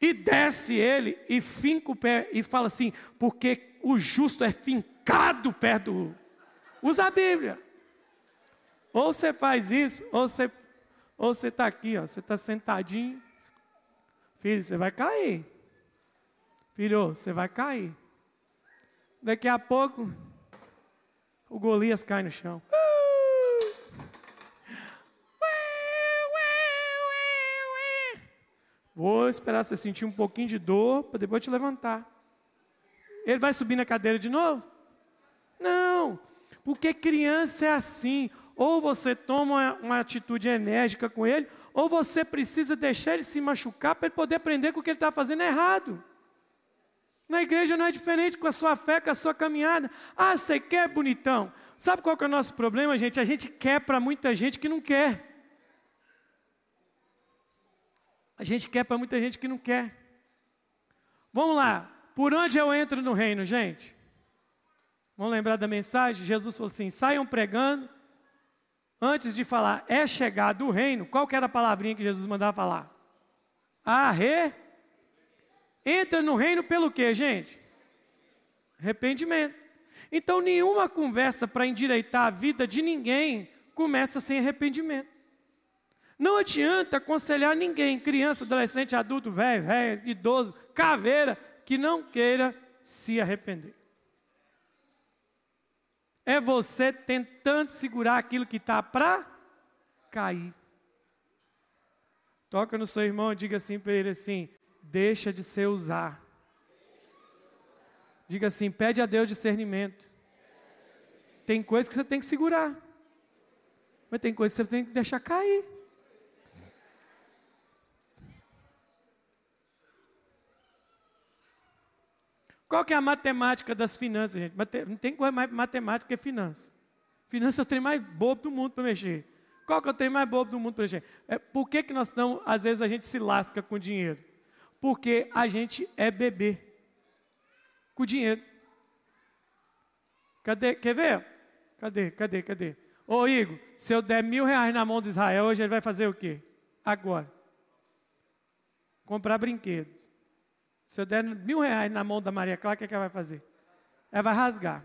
E desce ele e finca o pé e fala assim: porque o justo é fincado perto do. Usa a Bíblia. Ou você faz isso, ou você ou você está aqui, ó, você está sentadinho. Filho, você vai cair. Filho, você vai cair. Daqui a pouco, o Golias cai no chão. Vou esperar você sentir um pouquinho de dor para depois te levantar. Ele vai subir na cadeira de novo? Não, porque criança é assim. Ou você toma uma atitude enérgica com ele, ou você precisa deixar ele se machucar para ele poder aprender que o que ele está fazendo é errado. Na igreja não é diferente com a sua fé, com a sua caminhada. Ah, você quer bonitão? Sabe qual que é o nosso problema, gente? A gente quer para muita gente que não quer. A gente quer para muita gente que não quer. Vamos lá. Por onde eu entro no reino, gente? Vamos lembrar da mensagem? Jesus falou assim: saiam pregando. Antes de falar, é chegado o reino, qual que era a palavrinha que Jesus mandava falar? Arre Entra no reino pelo quê, gente? Arrependimento. Então, nenhuma conversa para endireitar a vida de ninguém começa sem arrependimento. Não adianta aconselhar ninguém, criança, adolescente, adulto, velho, velho, idoso, caveira, que não queira se arrepender. É você tentando segurar aquilo que está para cair. Toca no seu irmão e diga assim para ele assim: deixa de ser usar. Diga assim: pede a Deus discernimento. Tem coisas que você tem que segurar, mas tem coisas que você tem que deixar cair. Qual que é a matemática das finanças, gente? Não tem coisa mais matemática que finanças. Finanças é o trem mais bobo do mundo para mexer. Qual que é o trem mais bobo do mundo para mexer? É, por que, que nós não, às vezes a gente se lasca com dinheiro? Porque a gente é bebê com dinheiro. Cadê? Quer ver? Cadê? Cadê? Cadê? Ô Igor, se eu der mil reais na mão de Israel, hoje ele vai fazer o quê? Agora. Comprar brinquedos. Se eu der mil reais na mão da Maria Clara, o que, é que ela vai fazer? Ela vai rasgar.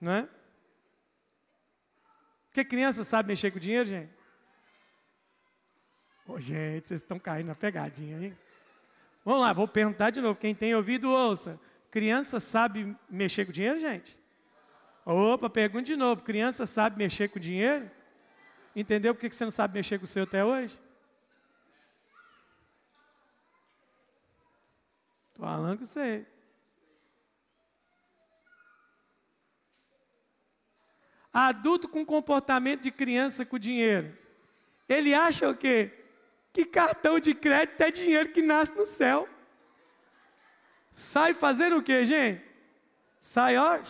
Não é? Porque criança sabe mexer com dinheiro, gente? Ô, gente, vocês estão caindo na pegadinha, hein? Vamos lá, vou perguntar de novo. Quem tem ouvido, ouça. Criança sabe mexer com dinheiro, gente? Opa, pergunta de novo. Criança sabe mexer com dinheiro? Entendeu por que você não sabe mexer com o seu até hoje? Estou falando com você. Adulto com comportamento de criança com dinheiro. Ele acha o quê? Que cartão de crédito é dinheiro que nasce no céu. Sai fazendo o quê, gente? Sai, ó.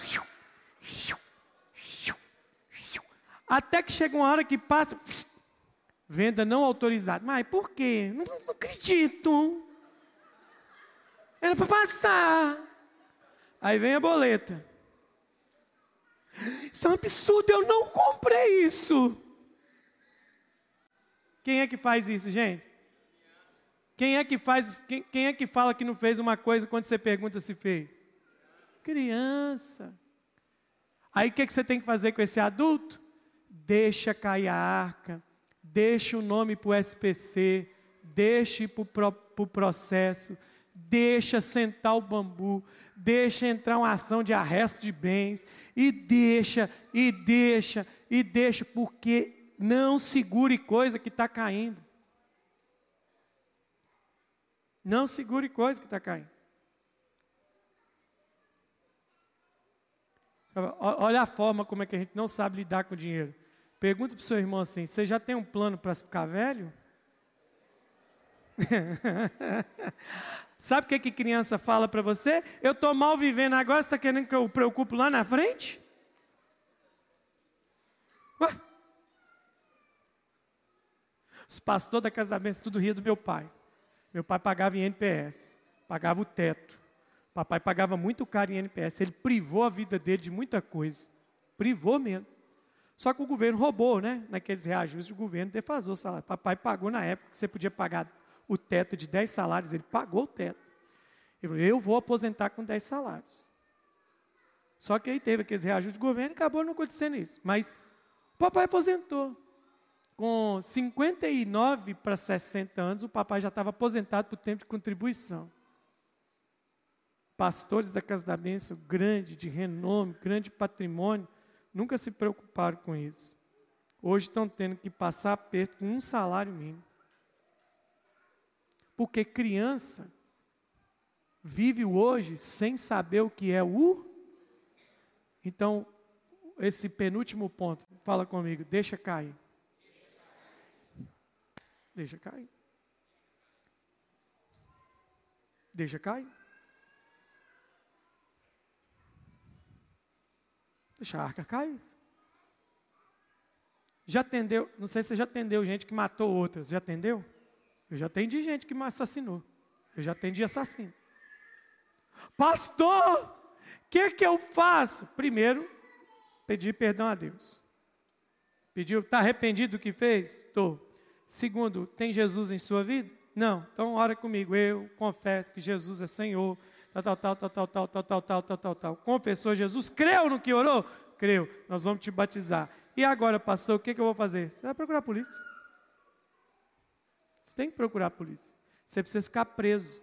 Até que chega uma hora que passa. Venda não autorizada. Mas por quê? Não, não acredito. Era para passar. Aí vem a boleta. Isso é um absurdo, eu não comprei isso. Quem é que faz isso, gente? Quem é que faz, quem, quem, é que fala que não fez uma coisa quando você pergunta se fez? Criança. Aí o que, que você tem que fazer com esse adulto? Deixa cair a arca, deixa o nome para o SPC, deixa para o processo, deixa sentar o bambu, deixa entrar uma ação de arresto de bens, e deixa, e deixa, e deixa, porque não segure coisa que está caindo. Não segure coisa que está caindo. Olha a forma como é que a gente não sabe lidar com o dinheiro. Pergunta para o seu irmão assim: você já tem um plano para ficar velho? *laughs* Sabe o que, que criança fala para você? Eu estou mal vivendo agora, você está querendo que eu preocupe lá na frente? Ué? Os pastores da Casa da Bênção tudo ria do meu pai. Meu pai pagava em NPS, pagava o teto. Papai pagava muito caro em NPS. Ele privou a vida dele de muita coisa. Privou mesmo. Só que o governo roubou, né? Naqueles reajustes, o governo defasou o salário. Papai pagou na época que você podia pagar o teto de 10 salários, ele pagou o teto. Ele falou, eu vou aposentar com 10 salários. Só que aí teve aqueles reajustes de governo e acabou não acontecendo isso. Mas o papai aposentou. Com 59 para 60 anos, o papai já estava aposentado por tempo de contribuição. Pastores da Casa da Bênção, grande, de renome, grande patrimônio, nunca se preocuparam com isso. Hoje estão tendo que passar aperto com um salário mínimo. Porque criança vive hoje sem saber o que é o. Então, esse penúltimo ponto, fala comigo, deixa cair. Deixa cair. Deixa cair. Deixa a arca cair. Já atendeu, não sei se você já atendeu gente que matou outras, já atendeu? Eu já atendi gente que me assassinou. Eu já atendi assassino. Pastor, o que, que eu faço? Primeiro, pedir perdão a Deus. Pediu, está arrependido do que fez? Estou. Segundo, tem Jesus em sua vida? Não. Então ora comigo. Eu confesso que Jesus é Senhor. Tal, tal, tal, tal, tal, tal, tal, tal, tal, tal, tal. Confessou Jesus, creu no que orou? Creu. Nós vamos te batizar. E agora, pastor, o que, que eu vou fazer? Você vai procurar a polícia. Você tem que procurar a polícia. Você precisa ficar preso.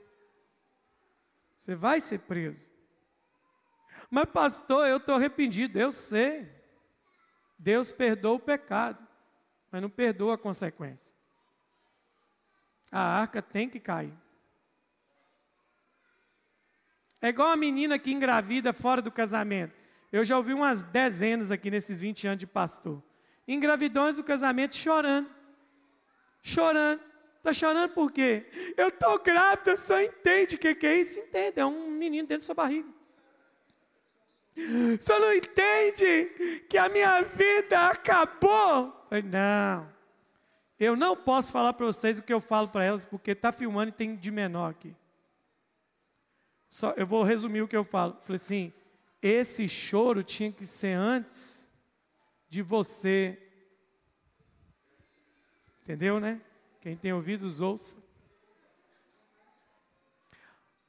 Você vai ser preso. Mas, pastor, eu estou arrependido. Eu sei. Deus perdoa o pecado, mas não perdoa a consequência. A arca tem que cair. É igual a menina que engravida fora do casamento. Eu já ouvi umas dezenas aqui nesses 20 anos de pastor. Engravidões do casamento chorando. Chorando. Está chorando por quê? Eu estou grávida, só entende o que, que é isso? Entende, é um menino dentro da sua barriga. Só não entende que a minha vida acabou. falei, não, eu não posso falar para vocês o que eu falo para elas, porque está filmando e tem de menor aqui. Só, eu vou resumir o que eu falo. Falei assim, esse choro tinha que ser antes de você. Entendeu, né? Quem tem ouvidos, ouça.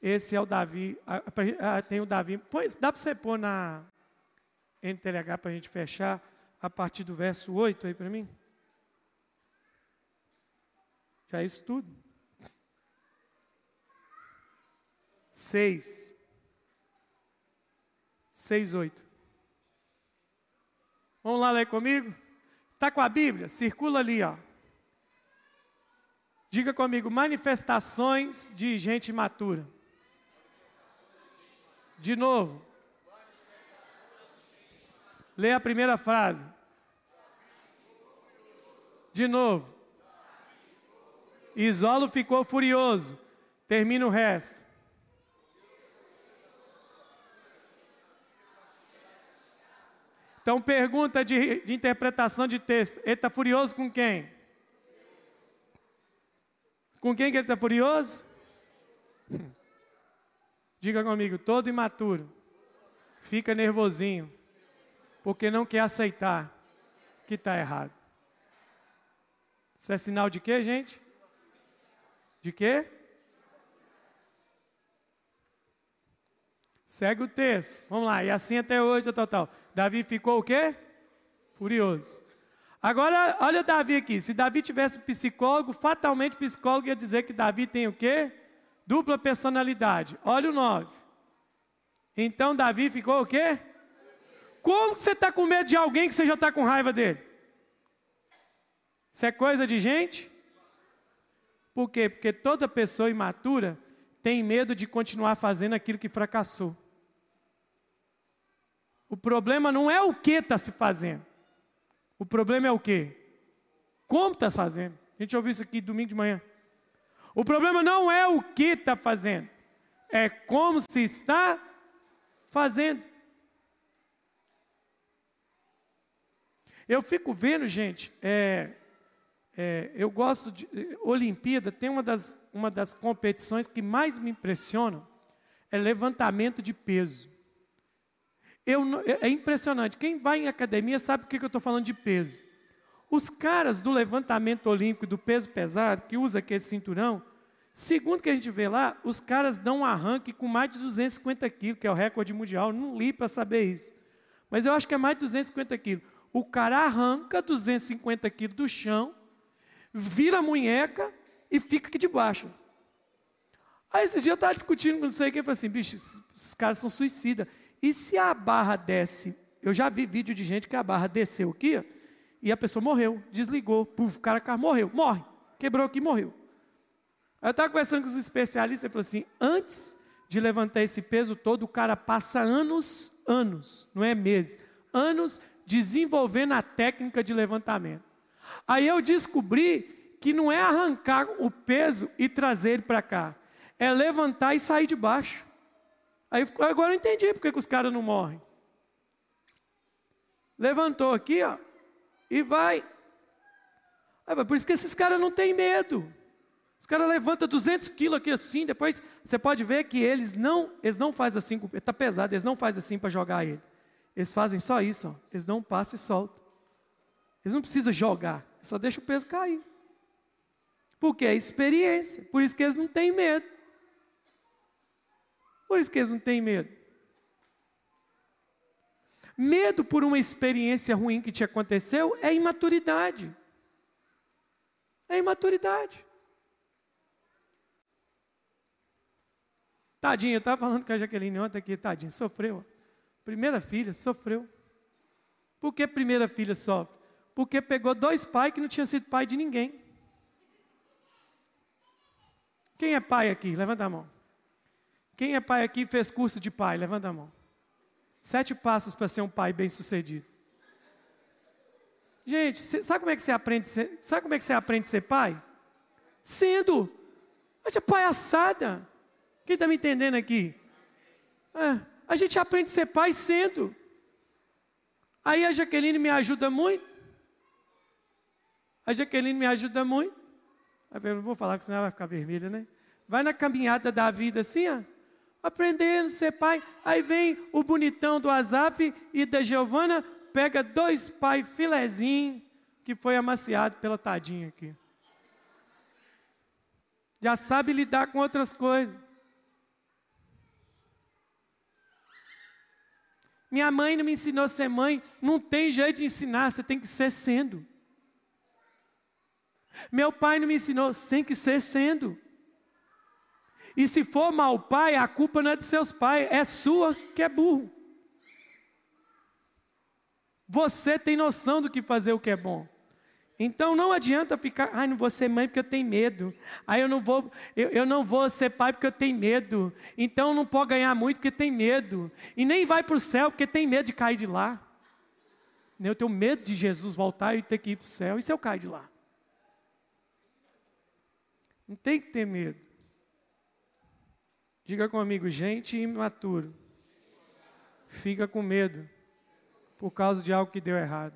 Esse é o Davi. Ah, tem o Davi. Pois, dá para você pôr na NTLH para a gente fechar a partir do verso 8 aí para mim? Já é isso tudo. 6. 6, 8. Vamos lá ler comigo? Está com a Bíblia? Circula ali, ó. Diga comigo, manifestações de gente imatura. De novo. Lê a primeira frase. De novo. Isolo ficou furioso. Termina o resto. Então, pergunta de, de interpretação de texto: ele está furioso com quem? Com quem que ele está furioso? Diga comigo, todo imaturo fica nervosinho, porque não quer aceitar que está errado. Isso é sinal de quê, gente? De quê? Segue o texto. Vamos lá. E assim até hoje, tal, tal. Davi ficou o quê? Furioso. Agora, olha Davi aqui. Se Davi tivesse um psicólogo, fatalmente o psicólogo ia dizer que Davi tem o quê? Dupla personalidade. Olha o 9. Então Davi ficou o quê? Como você está com medo de alguém que você já está com raiva dele? Isso é coisa de gente? Por quê? Porque toda pessoa imatura tem medo de continuar fazendo aquilo que fracassou. O problema não é o que está se fazendo. O problema é o que? Como está fazendo? A gente ouviu isso aqui domingo de manhã. O problema não é o que está fazendo, é como se está fazendo. Eu fico vendo, gente, é, é, eu gosto de. Olimpíada tem uma das, uma das competições que mais me impressionam, é levantamento de peso. Eu, é, é impressionante. Quem vai em academia sabe por que eu estou falando de peso. Os caras do levantamento olímpico do peso pesado, que usa aquele cinturão, segundo que a gente vê lá, os caras dão um arranque com mais de 250 quilos, que é o recorde mundial. Não li para saber isso. Mas eu acho que é mais de 250 quilos. O cara arranca 250 quilos do chão, vira a munheca e fica aqui debaixo. Aí esses dias eu estava discutindo com não sei quem, falei assim, bicho, esses caras são suicidas. E se a barra desce? Eu já vi vídeo de gente que a barra desceu aqui e a pessoa morreu, desligou, puf, o cara morreu, morre, quebrou aqui morreu. Eu estava conversando com os especialistas e falou assim: antes de levantar esse peso todo, o cara passa anos, anos, não é meses, anos desenvolvendo a técnica de levantamento. Aí eu descobri que não é arrancar o peso e trazer ele para cá, é levantar e sair de baixo. Aí agora eu entendi porque que os caras não morrem. Levantou aqui, ó, e vai. Por isso que esses caras não têm medo. Os caras levantam 200 quilos aqui assim, depois você pode ver que eles não, eles não fazem assim, está pesado, eles não fazem assim para jogar ele. Eles fazem só isso, ó, eles não passam e soltam. Eles não precisam jogar, só deixa o peso cair. Porque é experiência, por isso que eles não têm medo. Por isso que eles não têm medo. Medo por uma experiência ruim que te aconteceu é imaturidade. É imaturidade. Tadinho, eu estava falando com a Jaqueline ontem aqui, tadinho, sofreu. Primeira filha, sofreu. Por que primeira filha sofre? Porque pegou dois pais que não tinham sido pai de ninguém. Quem é pai aqui? Levanta a mão. Quem é pai aqui fez curso de pai? Levanta a mão. Sete passos para ser um pai bem-sucedido. Gente, sabe como é que você aprende? Ser, sabe como é que você aprende a ser pai? Sendo. Olha, palhaçada. Quem está me entendendo aqui? É, a gente aprende a ser pai sendo. Aí a Jaqueline me ajuda muito. A Jaqueline me ajuda muito. Eu não vou falar que senão ela vai ficar vermelha, né? Vai na caminhada da vida assim, ó aprendendo a ser pai. Aí vem o bonitão do Azaf e da Giovana pega dois pai filezinho que foi amaciado pela tadinha aqui. Já sabe lidar com outras coisas. Minha mãe não me ensinou a ser mãe. Não tem jeito de ensinar, você tem que ser sendo. Meu pai não me ensinou, tem que ser sendo. E se for mal pai, a culpa não é de seus pais, é sua que é burro. Você tem noção do que fazer o que é bom. Então não adianta ficar, ai, não vou ser mãe porque eu tenho medo. Ai, eu não vou, eu, eu não vou ser pai porque eu tenho medo. Então não pode ganhar muito porque tem medo. E nem vai para o céu porque tem medo de cair de lá. Eu tenho medo de Jesus voltar e ter que ir para o céu. E se eu cair de lá? Não tem que ter medo. Diga comigo, gente imaturo. Fica com medo por causa de algo que deu errado.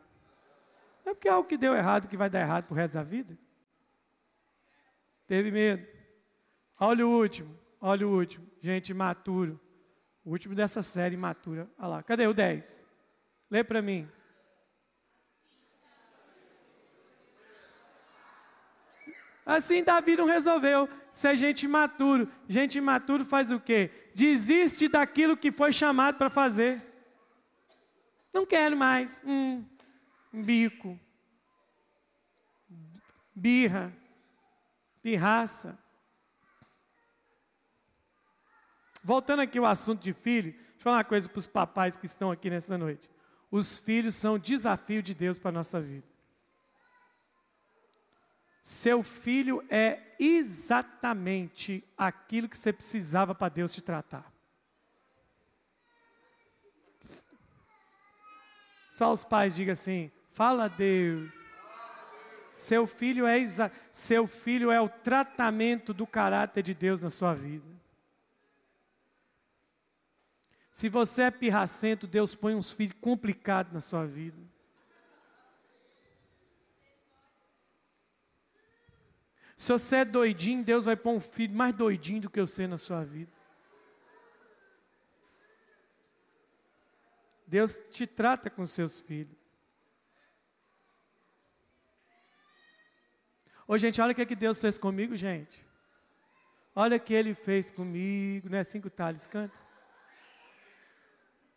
Não é porque é algo que deu errado que vai dar errado para o resto da vida. Teve medo. Olha o último, olha o último. Gente imaturo. O último dessa série imatura. Olha lá, cadê o 10? Lê para mim. Assim Davi não resolveu ser gente imaturo. Gente imaturo faz o quê? Desiste daquilo que foi chamado para fazer. Não quero mais. Hum, bico. Birra. Pirraça. Voltando aqui ao assunto de filho, deixa eu falar uma coisa para os papais que estão aqui nessa noite. Os filhos são desafio de Deus para a nossa vida. Seu filho é exatamente aquilo que você precisava para Deus te tratar. Só os pais digam assim: fala Deus. Seu filho é seu filho é o tratamento do caráter de Deus na sua vida. Se você é pirracento, Deus põe uns filhos complicados na sua vida. Se você é doidinho, Deus vai pôr um filho mais doidinho do que você na sua vida. Deus te trata com seus filhos. Ô, gente, olha o que, é que Deus fez comigo, gente. Olha o que Ele fez comigo. Não é assim que o Thales canta?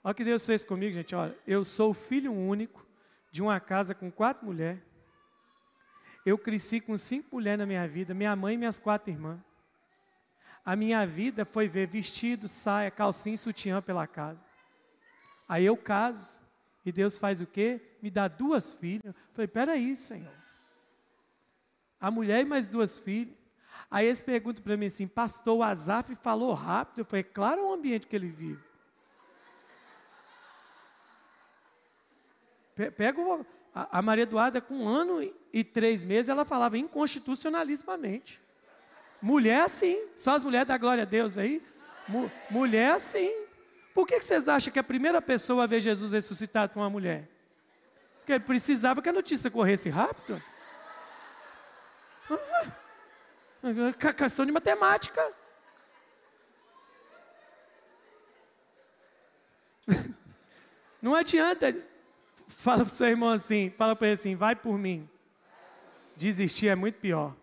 Olha o que Deus fez comigo, gente. Olha, eu sou filho único de uma casa com quatro mulheres. Eu cresci com cinco mulheres na minha vida, minha mãe e minhas quatro irmãs. A minha vida foi ver vestido, saia, calcinha e sutiã pela casa. Aí eu caso, e Deus faz o quê? Me dá duas filhas. Eu falei, peraí, Senhor. A mulher e mais duas filhas. Aí eles perguntam para mim assim, pastor, o Azaf falou rápido. Eu falei, claro o ambiente que ele vive. Pega o, a, Maria Eduarda, com um ano e três meses, ela falava inconstitucionalismamente. Mulher assim, só as mulheres da glória a Deus aí. Mu, mulher assim. Por que, vocês acham que a primeira pessoa a ver Jesus ressuscitado foi uma mulher? Porque ele precisava que a notícia corresse rápido. Questão de matemática. *laughs* Não adianta Fala para o seu irmão assim, fala para ele assim, vai por mim. Desistir é muito pior.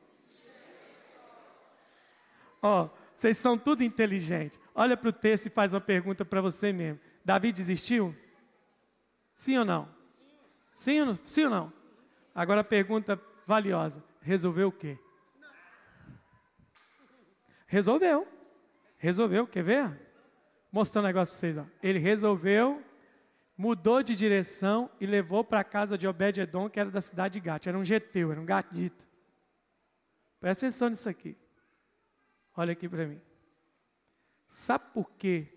Ó, oh, vocês são tudo inteligentes. Olha para o texto e faz uma pergunta para você mesmo. Davi desistiu? Sim ou não? Sim ou não? Sim ou não? Agora a pergunta valiosa. Resolveu o quê? Resolveu. Resolveu. Quer ver? Mostrando um negócio para vocês. Ó. Ele resolveu mudou de direção e levou para a casa de Obed-Edom, que era da cidade de Gat. Era um geteu, era um gatita. Presta atenção nisso aqui. Olha aqui para mim. Sabe por quê?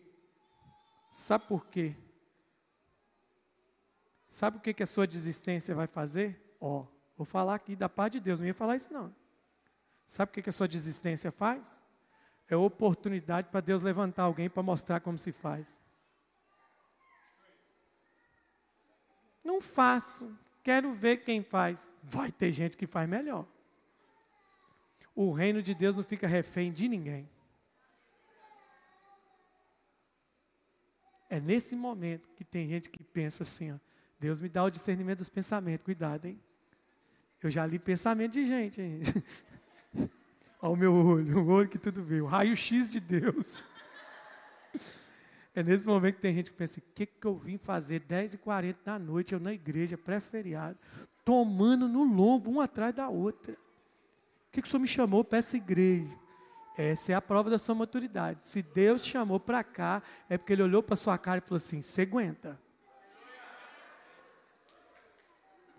Sabe por quê? Sabe o que, que a sua desistência vai fazer? Ó, vou falar aqui da paz de Deus, não ia falar isso não. Sabe o que, que a sua desistência faz? É oportunidade para Deus levantar alguém para mostrar como se faz. Não faço. Quero ver quem faz. Vai ter gente que faz melhor. O reino de Deus não fica refém de ninguém. É nesse momento que tem gente que pensa assim: ó, Deus me dá o discernimento dos pensamentos, cuidado, hein? Eu já li pensamento de gente, hein? *laughs* Olha o meu olho, o olho que tudo vê, o raio-x de Deus. *laughs* É nesse momento que tem gente que pensa: o que, que eu vim fazer 10h40 da noite, eu na igreja, pré-feriado, tomando no lombo, uma atrás da outra. O que, que o senhor me chamou para essa igreja? Essa é a prova da sua maturidade. Se Deus te chamou para cá, é porque Ele olhou para sua cara e falou assim: você aguenta.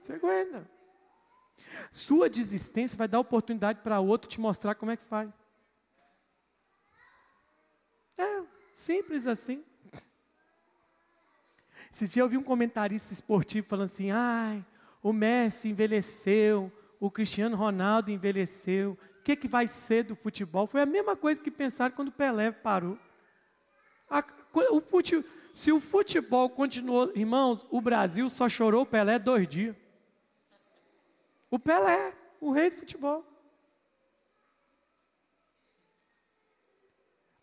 Você aguenta. Sua desistência vai dar oportunidade para outro te mostrar como é que faz. É, simples assim. Esses dias eu vi um comentarista esportivo falando assim: ai, o Messi envelheceu, o Cristiano Ronaldo envelheceu, o que, que vai ser do futebol? Foi a mesma coisa que pensaram quando o Pelé parou. A, o fute, se o futebol continuou, irmãos, o Brasil só chorou o Pelé dois dias. O Pelé, o rei do futebol.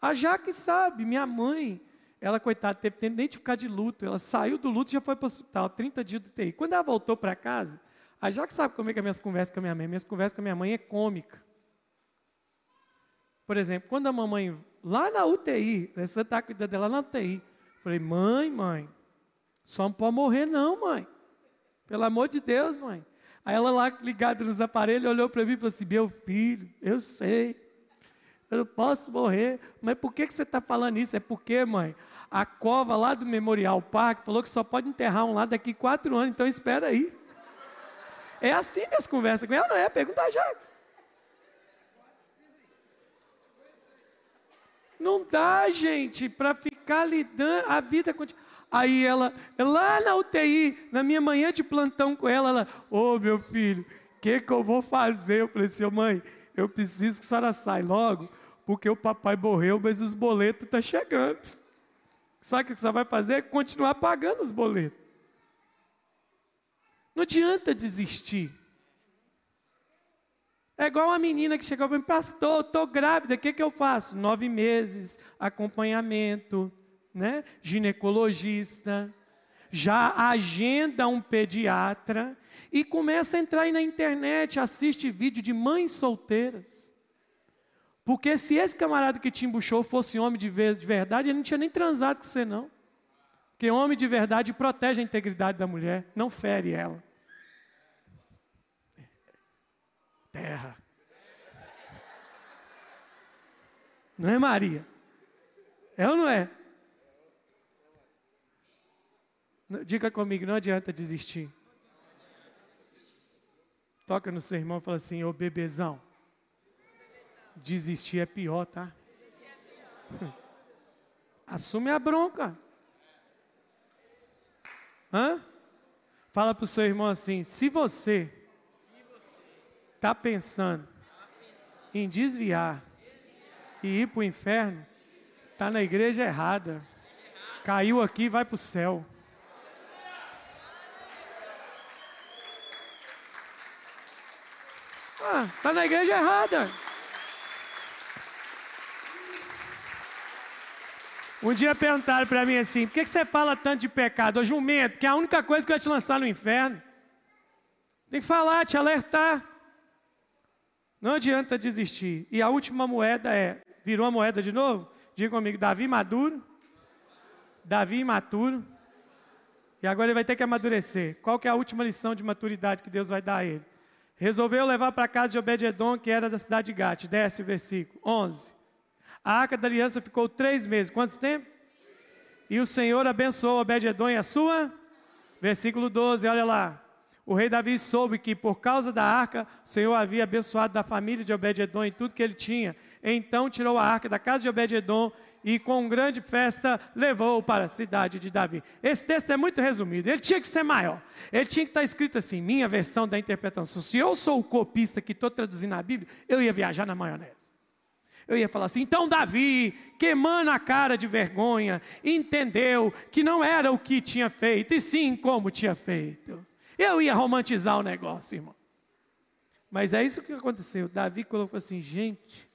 A Jaque sabe, minha mãe, ela, coitada, teve tempo nem de ficar de luto. Ela saiu do luto e já foi para o hospital, 30 dias do TI. Quando ela voltou para casa, a Jaque sabe como é que é minhas conversas com a minha mãe. Minhas conversas com a minha mãe é cômica. Por exemplo, quando a mamãe, lá na UTI, você está cuidando dela na UTI, falei, mãe, mãe, só não pode morrer não, mãe. Pelo amor de Deus, mãe. Aí ela lá ligada nos aparelhos, olhou para mim e falou assim: Meu filho, eu sei, eu não posso morrer, mas por que, que você está falando isso? É porque, mãe, a cova lá do Memorial Park falou que só pode enterrar um lá daqui quatro anos, então espera aí. É assim minhas conversas com ela, não é? Pergunta a Jaque. Não dá, gente, para ficar lidando, a vida continua. Aí ela, lá na UTI, na minha manhã de plantão com ela, ela, ô oh, meu filho, o que, que eu vou fazer? Eu falei assim, mãe, eu preciso que a senhora saia logo, porque o papai morreu, mas os boletos estão tá chegando. Sabe o que senhora vai fazer? Continuar pagando os boletos. Não adianta desistir. É igual uma menina que chegou para mim, pastor, estou grávida, o que, que eu faço? Nove meses, acompanhamento, né? ginecologista, já agenda um pediatra e começa a entrar aí na internet, assiste vídeo de mães solteiras. Porque se esse camarada que te embuchou fosse homem de verdade, ele não tinha nem transado com você, não. Porque homem de verdade protege a integridade da mulher, não fere ela. Terra. Não é Maria? É ou não é? Diga comigo, não adianta desistir. Toca no seu irmão e fala assim, ô bebezão. Desistir é pior, tá? *laughs* Assume a bronca. Hã? Fala para o seu irmão assim: se você está pensando em desviar e ir para o inferno, está na igreja errada. Caiu aqui, vai para o céu. está na igreja errada. Um dia perguntaram para mim assim: por que, você fala tanto de pecado? Ô jumento, que é a única coisa que vai te lançar no inferno. Tem que falar, te alertar. Não adianta desistir. E a última moeda é: virou a moeda de novo? Diga comigo, Davi maduro. Davi imaturo. E agora ele vai ter que amadurecer. Qual que é a última lição de maturidade que Deus vai dar a ele? resolveu levar para casa de Obed-Edom, que era da cidade de Gate. Desce o versículo 11. A arca da aliança ficou três meses. Quantos tempo? E o Senhor abençoou Obed-Edom e a sua? Versículo 12, olha lá. O rei Davi soube que por causa da arca, o Senhor havia abençoado da família de Obed-Edom e tudo que ele tinha. Então tirou a arca da casa de Obed-Edom e com grande festa levou para a cidade de Davi. Esse texto é muito resumido, ele tinha que ser maior. Ele tinha que estar escrito assim, minha versão da interpretação. Se eu sou o copista que estou traduzindo a Bíblia, eu ia viajar na maionese. Eu ia falar assim, então Davi, queimando a cara de vergonha, entendeu que não era o que tinha feito, e sim como tinha feito. Eu ia romantizar o negócio, irmão. Mas é isso que aconteceu. Davi colocou assim, gente,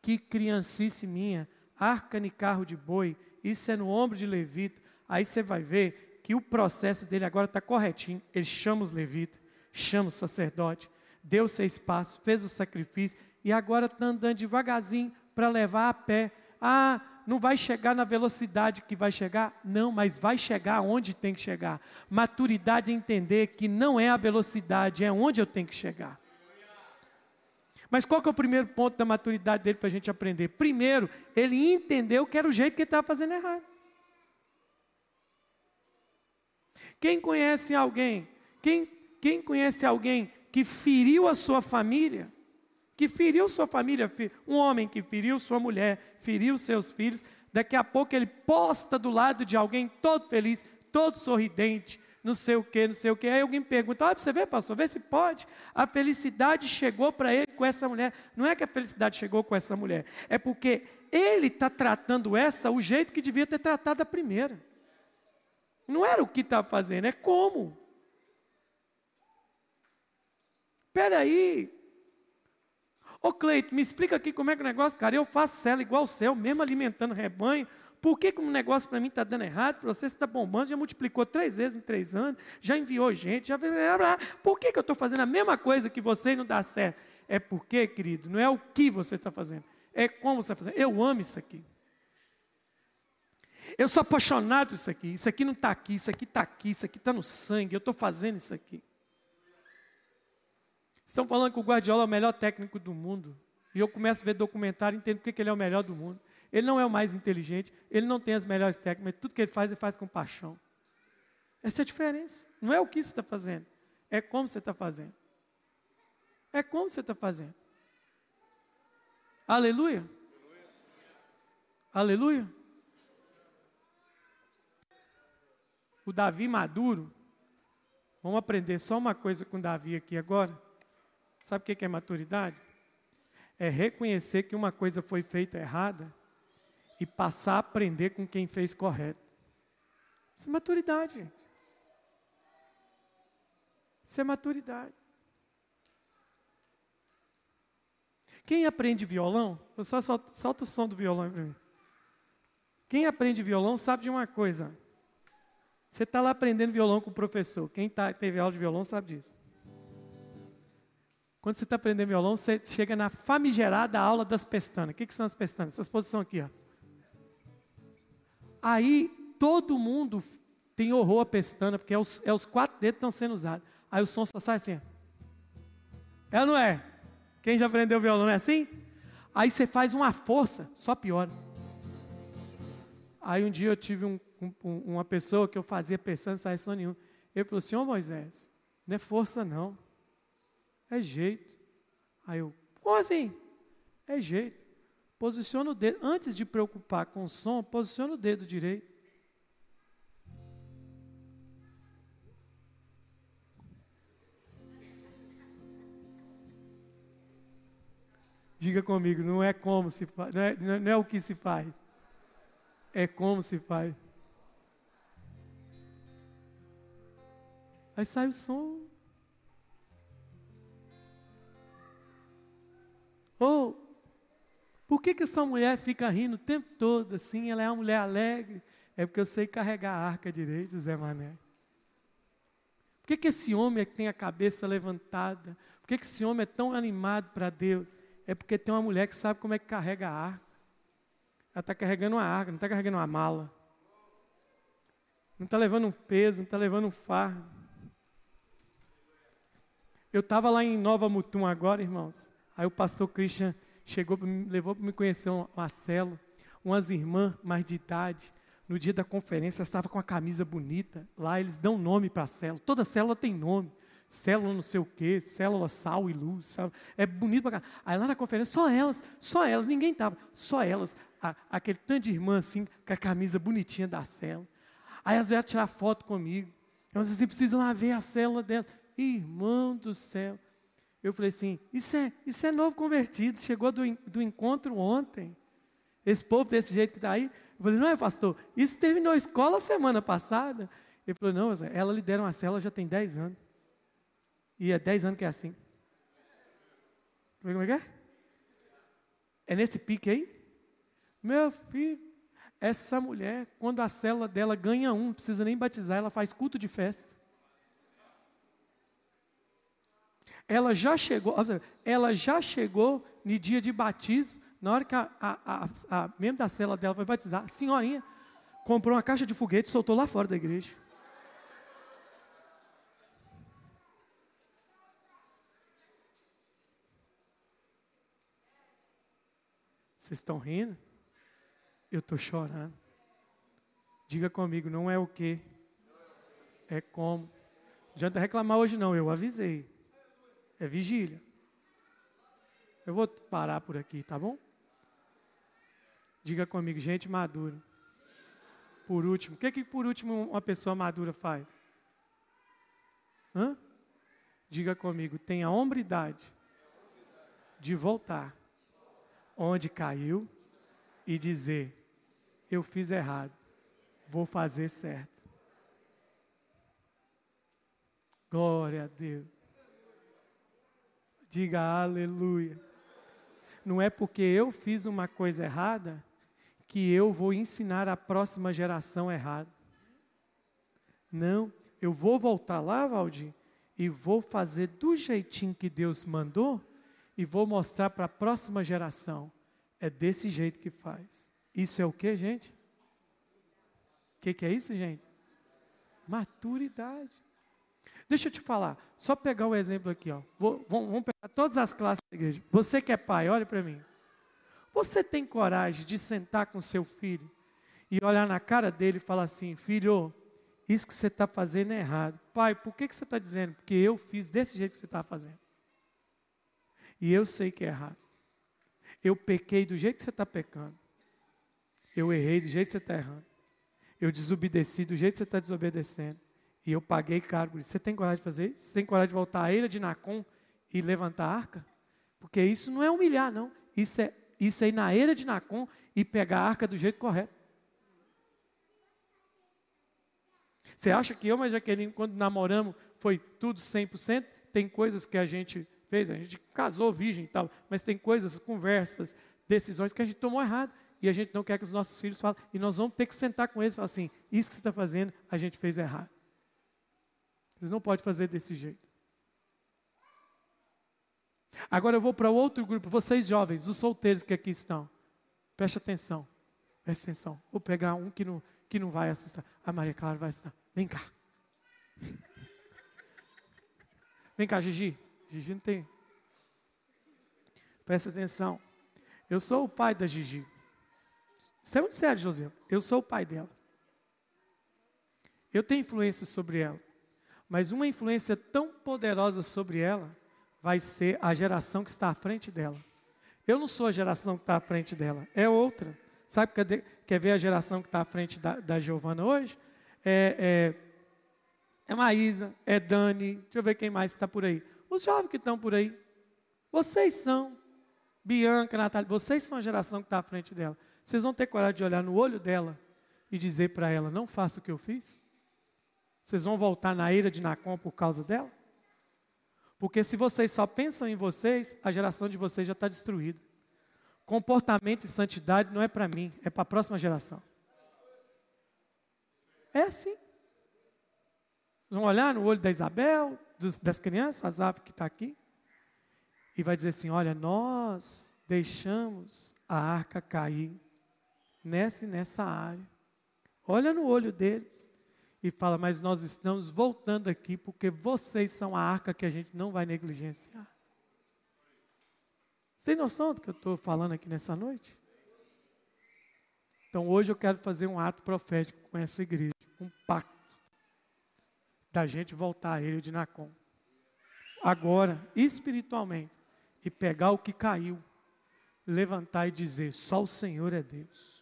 que criancice minha arca e carro de boi, isso é no ombro de levita. Aí você vai ver que o processo dele agora está corretinho. Ele chama os levitas, chama o sacerdote, deu seu espaço, fez o sacrifício e agora está andando devagarzinho para levar a pé. Ah, não vai chegar na velocidade que vai chegar? Não, mas vai chegar onde tem que chegar. Maturidade é entender que não é a velocidade, é onde eu tenho que chegar. Mas qual que é o primeiro ponto da maturidade dele para a gente aprender? Primeiro, ele entendeu que era o jeito que ele estava fazendo errado. Quem conhece alguém? Quem, quem conhece alguém que feriu a sua família? Que feriu sua família? Um homem que feriu sua mulher, feriu seus filhos. Daqui a pouco ele posta do lado de alguém todo feliz, todo sorridente, não sei o que, não sei o que. Aí alguém pergunta: olha, você vê, pastor, vê se pode. A felicidade chegou para ele com essa mulher. Não é que a felicidade chegou com essa mulher, é porque ele está tratando essa o jeito que devia ter tratado a primeira. Não era o que está fazendo, é como. Espera aí. Ô Cleito, me explica aqui como é que o negócio, cara, eu faço cela igual o céu, mesmo alimentando rebanho. Por que, que um negócio para mim está dando errado? Para você está bombando, já multiplicou três vezes em três anos, já enviou gente, já. Por que, que eu estou fazendo a mesma coisa que você e não dá certo? É porque, querido, não é o que você está fazendo, é como você está fazendo. Eu amo isso aqui. Eu sou apaixonado por isso aqui. Isso aqui não está aqui, isso aqui está aqui, isso aqui está no sangue. Eu estou fazendo isso aqui. Estão falando que o Guardiola é o melhor técnico do mundo. E eu começo a ver documentário e entendo porque ele é o melhor do mundo. Ele não é o mais inteligente, ele não tem as melhores técnicas, tudo que ele faz, ele faz com paixão. Essa é a diferença. Não é o que você está fazendo, é como você está fazendo. É como você está fazendo. Aleluia. Aleluia. o Davi maduro, vamos aprender só uma coisa com Davi aqui agora. Sabe o que é maturidade? É reconhecer que uma coisa foi feita errada e passar a aprender com quem fez correto. Isso é maturidade, gente. Isso é maturidade. Quem aprende violão, eu só solto, solta o som do violão para mim. Quem aprende violão sabe de uma coisa. Você está lá aprendendo violão com o professor. Quem tá, teve aula de violão sabe disso. Quando você está aprendendo violão, você chega na famigerada aula das pestanas. O que, que são as pestanas? Essas posições aqui, ó. Aí todo mundo tem horror a pestana, porque é os, é os quatro dedos que estão sendo usados. Aí o som só sai assim. É ou não é? Quem já aprendeu violão não é assim? Aí você faz uma força, só piora. Aí um dia eu tive um uma pessoa que eu fazia pensando em sair nenhum. Ele falou, senhor Moisés, não é força não, é jeito. Aí eu, como assim? É jeito. Posiciona o dedo, antes de preocupar com o som, posiciona o dedo direito. Diga comigo, não é como se faz, não é, não é o que se faz, é como se faz. Aí sai o som. Ou, oh, por que, que essa mulher fica rindo o tempo todo assim? Ela é uma mulher alegre. É porque eu sei carregar a arca direito, Zé Mané. Por que, que esse homem é que tem a cabeça levantada? Por que, que esse homem é tão animado para Deus? É porque tem uma mulher que sabe como é que carrega a arca. Ela está carregando uma arca, não está carregando uma mala. Não está levando um peso, não está levando um fardo. Eu estava lá em Nova Mutum agora, irmãos. Aí o pastor Christian chegou, me levou para me conhecer uma célula, umas irmãs mais de idade. No dia da conferência, estava com a camisa bonita. Lá eles dão nome para a célula. Toda célula tem nome. Célula não sei o quê, célula sal e luz. Sabe? É bonito para cá. Aí lá na conferência, só elas, só elas, ninguém estava, só elas. A, aquele tanto de irmã assim, com a camisa bonitinha da célula. Aí elas vieram tirar foto comigo. Elas assim, precisam lá ver a célula dela. Irmão do céu. Eu falei assim: isso é, isso é novo convertido, chegou do, do encontro ontem. Esse povo desse jeito que está aí. Eu falei: não é, pastor, isso terminou a escola semana passada. Ele falou: não, ela lidera uma célula já tem 10 anos. E é 10 anos que é assim. Como é que é? É nesse pique aí? Meu filho, Essa mulher, quando a célula dela ganha um, não precisa nem batizar, ela faz culto de festa. Ela já chegou, ela já chegou no dia de batismo, na hora que a, a, a, a membro da célula dela foi batizar, a senhorinha comprou uma caixa de foguete e soltou lá fora da igreja. Vocês estão rindo? Eu estou chorando. Diga comigo, não é o que, é como. Não adianta reclamar hoje não, eu avisei. É vigília. Eu vou parar por aqui, tá bom? Diga comigo, gente madura. Por último, o que que por último uma pessoa madura faz? Hã? Diga comigo, tem a hombridade de voltar onde caiu e dizer: Eu fiz errado, vou fazer certo. Glória a Deus. Diga aleluia. Não é porque eu fiz uma coisa errada que eu vou ensinar a próxima geração errado. Não, eu vou voltar lá, Valdir, e vou fazer do jeitinho que Deus mandou e vou mostrar para a próxima geração. É desse jeito que faz. Isso é o que, gente? O que, que é isso, gente? Maturidade. Deixa eu te falar, só pegar o um exemplo aqui, ó. Vou, vamos pegar todas as classes da igreja. Você que é pai, olha para mim. Você tem coragem de sentar com seu filho e olhar na cara dele e falar assim: Filho, isso que você está fazendo é errado. Pai, por que, que você está dizendo? Porque eu fiz desse jeito que você está fazendo. E eu sei que é errado. Eu pequei do jeito que você está pecando. Eu errei do jeito que você está errando. Eu desobedeci do jeito que você está desobedecendo. E eu paguei caro por isso. Você tem coragem de fazer isso? Você tem coragem de voltar à ilha de Nacon e levantar a arca? Porque isso não é humilhar, não. Isso é, isso é ir na ilha de Nacon e pegar a arca do jeito correto. Você acha que eu a Jaqueline, quando namoramos, foi tudo 100%? Tem coisas que a gente fez, a gente casou virgem e tal, mas tem coisas, conversas, decisões que a gente tomou errado e a gente não quer que os nossos filhos falem, e nós vamos ter que sentar com eles e falar assim: isso que você está fazendo, a gente fez errado. Vocês não podem fazer desse jeito. Agora eu vou para outro grupo, vocês jovens, os solteiros que aqui estão. Preste atenção, preste atenção. Vou pegar um que não, que não vai assustar. A Maria Clara vai assustar. Vem cá. Vem cá, Gigi. Gigi não tem. Presta atenção. Eu sou o pai da Gigi. Isso é muito sério, José. Eu sou o pai dela. Eu tenho influência sobre ela. Mas uma influência tão poderosa sobre ela vai ser a geração que está à frente dela. Eu não sou a geração que está à frente dela, é outra. Sabe, quer, quer ver a geração que está à frente da, da Giovana hoje? É, é, é Maísa, é Dani, deixa eu ver quem mais está por aí. Os jovens que estão por aí. Vocês são. Bianca, Natália, vocês são a geração que está à frente dela. Vocês vão ter coragem de olhar no olho dela e dizer para ela: não faça o que eu fiz? Vocês vão voltar na ira de Nacon por causa dela? Porque se vocês só pensam em vocês, a geração de vocês já está destruída. Comportamento e santidade não é para mim, é para a próxima geração. É assim. Vão olhar no olho da Isabel, dos, das crianças, Azaf que está aqui, e vai dizer assim: olha, nós deixamos a arca cair nessa e nessa área. Olha no olho deles e fala: mas nós estamos voltando aqui porque vocês são a arca que a gente não vai negligenciar. Você tem noção do que eu estou falando aqui nessa noite? Então hoje eu quero fazer um ato profético com essa igreja, um pacto da gente voltar a ele de Nacon. Agora, espiritualmente, e pegar o que caiu, levantar e dizer: só o Senhor é Deus.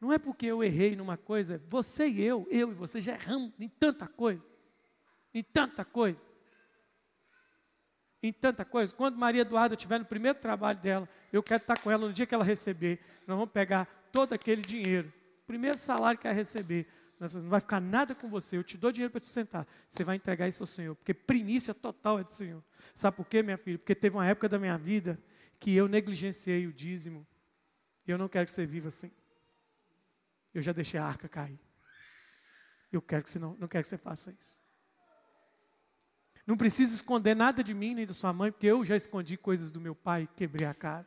Não é porque eu errei numa coisa, você e eu, eu e você já erramos em tanta coisa. Em tanta coisa. Em tanta coisa. Quando Maria Eduarda estiver no primeiro trabalho dela, eu quero estar com ela no dia que ela receber. Nós vamos pegar todo aquele dinheiro, primeiro salário que ela receber, não vai ficar nada com você. Eu te dou dinheiro para te sentar. Você vai entregar isso ao Senhor. Porque primícia total é do Senhor. Sabe por quê, minha filha? Porque teve uma época da minha vida que eu negligenciei o dízimo. E eu não quero que você viva assim. Eu já deixei a arca cair. Eu quero que você não, não quero que você faça isso. Não precisa esconder nada de mim nem da sua mãe, porque eu já escondi coisas do meu pai e quebrei a cara.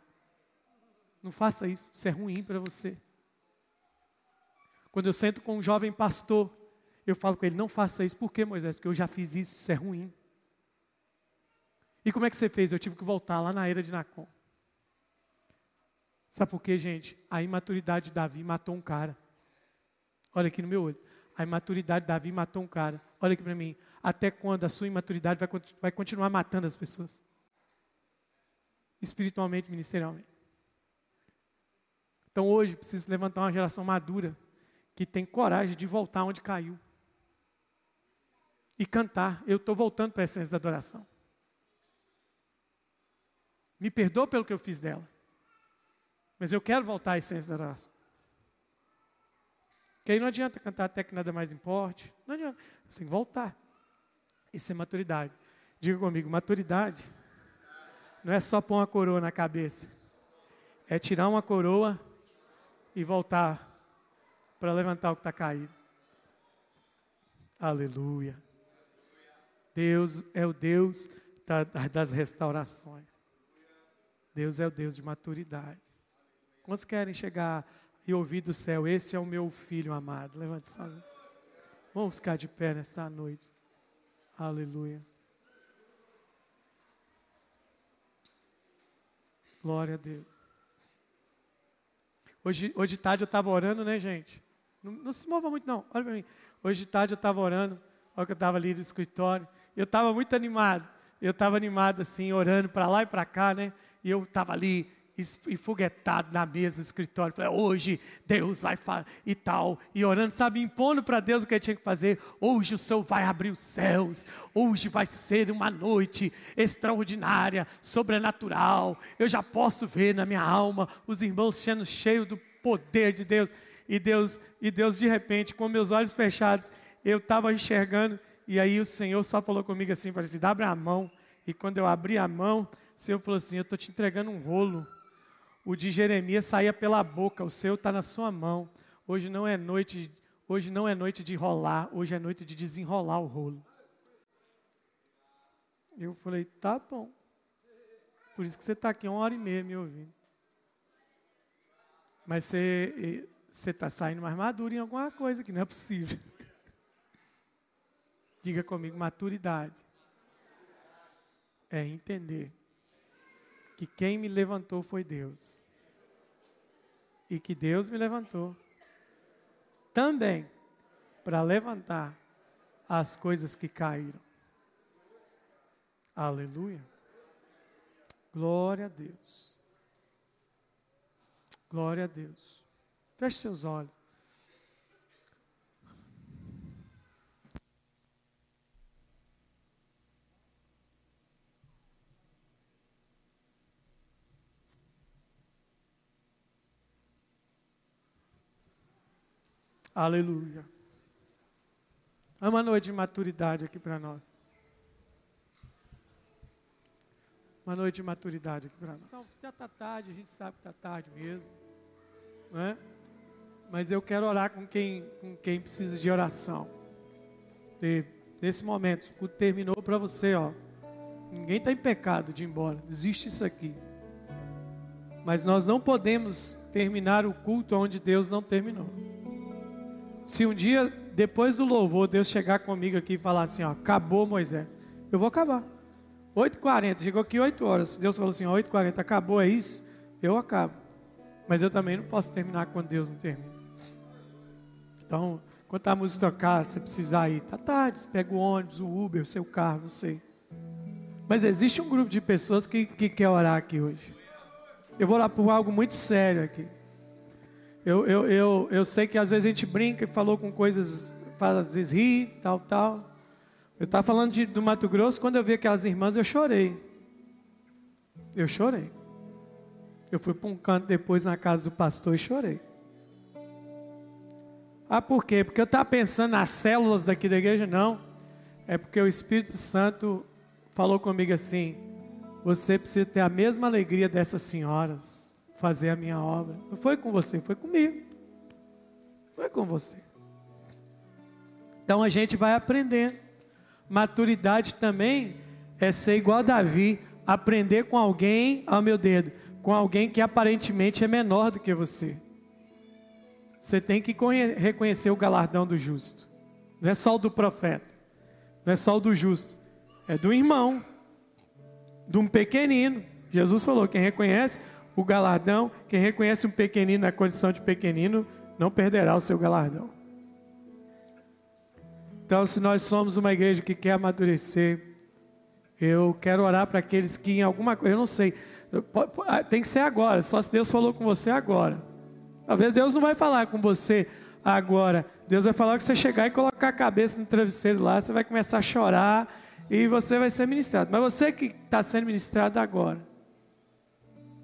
Não faça isso, isso é ruim para você. Quando eu sento com um jovem pastor, eu falo com ele: não faça isso. Por que, Moisés? Porque eu já fiz isso, isso é ruim. E como é que você fez? Eu tive que voltar lá na era de Nacon. Sabe por quê, gente? A imaturidade de Davi matou um cara. Olha aqui no meu olho. A imaturidade de Davi matou um cara. Olha aqui para mim. Até quando a sua imaturidade vai, vai continuar matando as pessoas? Espiritualmente, ministerialmente. Então hoje precisa levantar uma geração madura que tem coragem de voltar onde caiu. E cantar. Eu estou voltando para a essência da adoração. Me perdoa pelo que eu fiz dela. Mas eu quero voltar à essência da adoração. Que aí não adianta cantar até que nada mais importe. Não adianta. Você tem que voltar. Isso é maturidade. Diga comigo, maturidade não é só pôr uma coroa na cabeça. É tirar uma coroa e voltar para levantar o que está caído. Aleluia. Deus é o Deus da, das restaurações. Deus é o Deus de maturidade. Quantos querem chegar e ouvir do céu? Esse é o meu filho amado. Levante essa. Vamos ficar de pé nessa noite. Aleluia. Glória a Deus. Hoje, hoje de tarde eu estava orando, né, gente? Não, não, se mova muito, não. Olha para mim. Hoje de tarde eu estava orando. Olha que eu estava ali no escritório. Eu estava muito animado. Eu estava animado, assim, orando para lá e para cá, né? E eu estava ali enfoguetado na mesa do escritório. Falei, hoje Deus vai falar e tal. E orando, sabe, impondo para Deus o que eu tinha que fazer. Hoje o Senhor vai abrir os céus. Hoje vai ser uma noite extraordinária, sobrenatural. Eu já posso ver na minha alma os irmãos sendo cheios do poder de Deus. E Deus, e Deus de repente, com meus olhos fechados, eu estava enxergando. E aí o Senhor só falou comigo assim, falou assim, abre a mão. E quando eu abri a mão, o Senhor falou assim, eu estou te entregando um rolo. O de Jeremias saía pela boca, o seu está na sua mão. Hoje não é noite, hoje não é noite de rolar, hoje é noite de desenrolar o rolo. Eu falei, tá bom. Por isso que você está aqui uma hora e meia me ouvindo. Mas você está saindo mais maduro em alguma coisa que não é possível. *laughs* Diga comigo, maturidade. É entender que quem me levantou foi Deus. E que Deus me levantou também para levantar as coisas que caíram. Aleluia. Glória a Deus. Glória a Deus. Feche seus olhos. Aleluia. É uma noite de maturidade aqui para nós. Uma noite de maturidade aqui para nós. Já está tarde, a gente sabe que está tarde mesmo. Né? Mas eu quero orar com quem, com quem precisa de oração. E nesse momento, o culto terminou para você, ó. Ninguém está em pecado de ir embora. Existe isso aqui. Mas nós não podemos terminar o culto onde Deus não terminou. Se um dia, depois do louvor, Deus chegar comigo aqui e falar assim, ó, acabou Moisés, eu vou acabar. 8h40, chegou aqui 8 horas. Deus falou assim, ó, 8h40, acabou, é isso? Eu acabo. Mas eu também não posso terminar quando Deus não termina. Então, quando a música tocar, você precisar ir, tá tarde, você pega o ônibus, o Uber, o seu carro, não sei. Mas existe um grupo de pessoas que, que quer orar aqui hoje. Eu vou orar por algo muito sério aqui. Eu, eu, eu, eu sei que às vezes a gente brinca e falou com coisas, às vezes ri, tal, tal. Eu estava falando de, do Mato Grosso, quando eu vi aquelas irmãs, eu chorei. Eu chorei. Eu fui para um canto depois na casa do pastor e chorei. Ah, por quê? Porque eu estava pensando nas células daqui da igreja? Não. É porque o Espírito Santo falou comigo assim: você precisa ter a mesma alegria dessas senhoras fazer a minha obra. Não foi com você, foi comigo. É com você. Então a gente vai aprendendo. Maturidade também é ser igual a Davi, aprender com alguém, ao meu dedo, com alguém que aparentemente é menor do que você. Você tem que reconhecer o galardão do justo. Não é só o do profeta, não é só o do justo, é do irmão, de um pequenino. Jesus falou: quem reconhece o galardão, quem reconhece um pequenino na condição de pequenino, não perderá o seu galardão. Então, se nós somos uma igreja que quer amadurecer, eu quero orar para aqueles que em alguma coisa, eu não sei, ah, tem que ser agora, só se Deus falou com você agora. Talvez Deus não vai falar com você agora. Deus vai falar que você chegar e colocar a cabeça no travesseiro lá, você vai começar a chorar e você vai ser ministrado. Mas você que está sendo ministrado agora,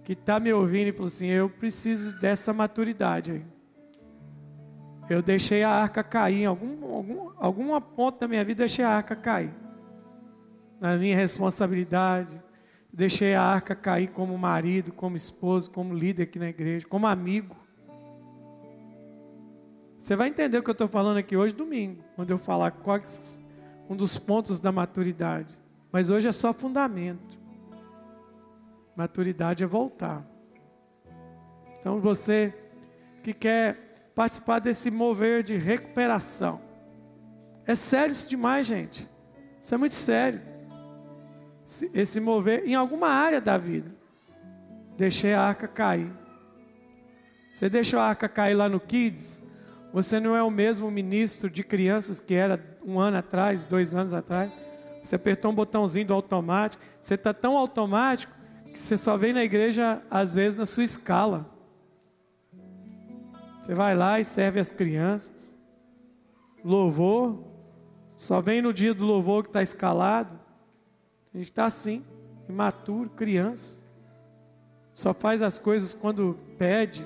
que está me ouvindo e falou assim: Eu preciso dessa maturidade aí. Eu deixei a arca cair, em algum, algum, alguma ponta da minha vida, deixei a arca cair. Na minha responsabilidade, deixei a arca cair como marido, como esposo, como líder aqui na igreja, como amigo. Você vai entender o que eu estou falando aqui hoje, domingo, quando eu falar quais um dos pontos da maturidade. Mas hoje é só fundamento. Maturidade é voltar. Então você que quer participar desse mover de recuperação. É sério isso demais, gente. Isso é muito sério. Esse mover em alguma área da vida. Deixei a arca cair. Você deixou a arca cair lá no Kids? Você não é o mesmo ministro de crianças que era um ano atrás, dois anos atrás. Você apertou um botãozinho do automático. Você está tão automático que você só vem na igreja, às vezes, na sua escala. Você vai lá e serve as crianças. Louvor. Só vem no dia do louvor que está escalado. A gente está assim, imaturo, criança. Só faz as coisas quando pede.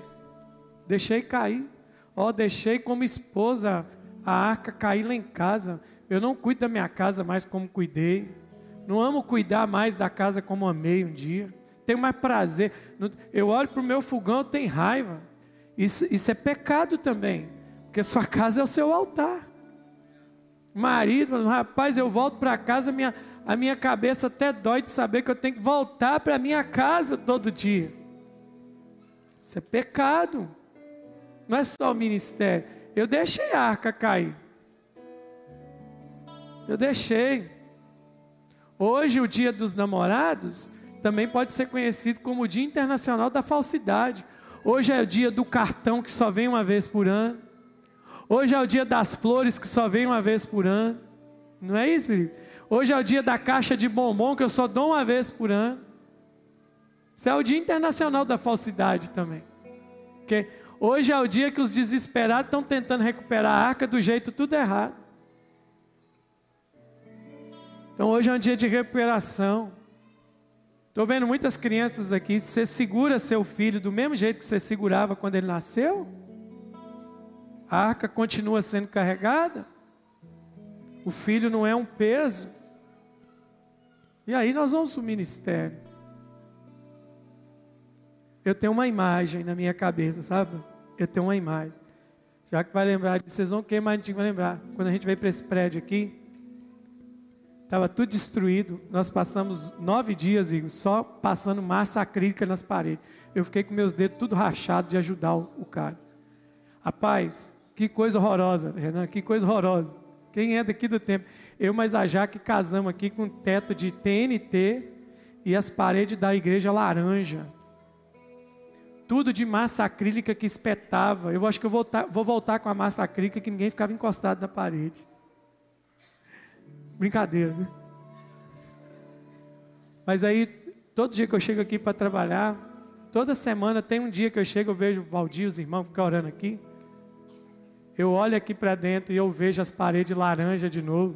Deixei cair. Ó, oh, deixei como esposa a arca cair lá em casa. Eu não cuido da minha casa mais como cuidei. Não amo cuidar mais da casa como amei um dia. Tenho mais prazer. Eu olho para o meu fogão, tenho raiva. Isso, isso é pecado também. Porque sua casa é o seu altar. Marido, rapaz, eu volto para casa, minha, a minha cabeça até dói de saber que eu tenho que voltar para minha casa todo dia. Isso é pecado. Não é só o ministério. Eu deixei a arca cair. Eu deixei. Hoje, o dia dos namorados, também pode ser conhecido como o Dia Internacional da Falsidade. Hoje é o dia do cartão que só vem uma vez por ano. Hoje é o dia das flores que só vem uma vez por ano. Não é isso, Felipe? Hoje é o dia da caixa de bombom que eu só dou uma vez por ano. Isso é o Dia Internacional da Falsidade também. Porque Hoje é o dia que os desesperados estão tentando recuperar a arca do jeito tudo errado. Então hoje é um dia de recuperação. Estou vendo muitas crianças aqui. Você segura seu filho do mesmo jeito que você segurava quando ele nasceu? A arca continua sendo carregada? O filho não é um peso? E aí nós vamos para o ministério. Eu tenho uma imagem na minha cabeça, sabe? eu tenho uma imagem. Já que vai lembrar vocês vão queimar, a gente vai lembrar. Quando a gente veio para esse prédio aqui, estava tudo destruído. Nós passamos nove dias, Igor, só passando massa acrílica nas paredes. Eu fiquei com meus dedos tudo rachados de ajudar o, o cara. Rapaz, que coisa horrorosa, Renan, que coisa horrorosa. Quem é daqui do tempo? Eu mais a Jaque casamos aqui com teto de TNT e as paredes da igreja laranja tudo de massa acrílica que espetava. Eu acho que eu vou vou voltar com a massa acrílica que ninguém ficava encostado na parede. Brincadeira, né? Mas aí, todo dia que eu chego aqui para trabalhar, toda semana tem um dia que eu chego, eu vejo o Valdir, os irmãos ficam orando aqui. Eu olho aqui para dentro e eu vejo as paredes laranja de novo.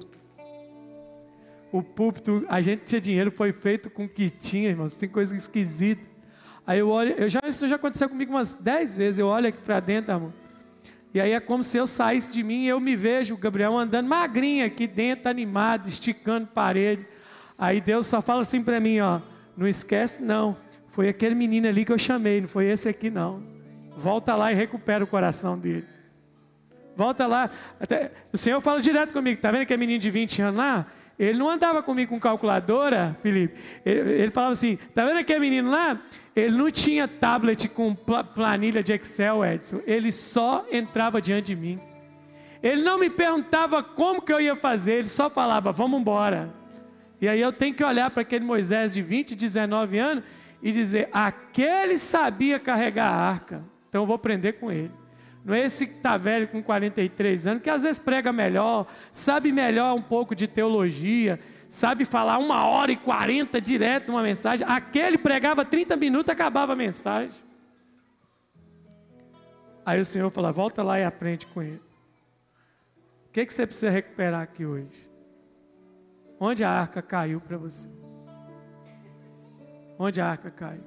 O púlpito, a gente tinha dinheiro, foi feito com que tinha, irmãos, tem coisa esquisita. Aí eu olho, eu já, isso já aconteceu comigo umas dez vezes. Eu olho aqui para dentro, amor. E aí é como se eu saísse de mim e eu me vejo, o Gabriel, andando magrinho aqui dentro, animado, esticando parede. Aí Deus só fala assim para mim, ó, não esquece não. Foi aquele menino ali que eu chamei, não foi esse aqui não. Volta lá e recupera o coração dele. Volta lá. Até, o Senhor fala direto comigo. Tá vendo aquele menino de 20 anos lá? Ele não andava comigo com calculadora, Felipe. Ele, ele falava assim: tá vendo aquele menino lá? Ele não tinha tablet com planilha de Excel, Edson. Ele só entrava diante de mim. Ele não me perguntava como que eu ia fazer, ele só falava, vamos embora. E aí eu tenho que olhar para aquele Moisés de 20, 19 anos e dizer: aquele sabia carregar a arca, então eu vou aprender com ele. Não é esse que está velho com 43 anos, que às vezes prega melhor, sabe melhor um pouco de teologia, sabe falar uma hora e quarenta direto uma mensagem. Aquele pregava 30 minutos, acabava a mensagem. Aí o Senhor fala: volta lá e aprende com ele. O que, que você precisa recuperar aqui hoje? Onde a arca caiu para você? Onde a arca caiu?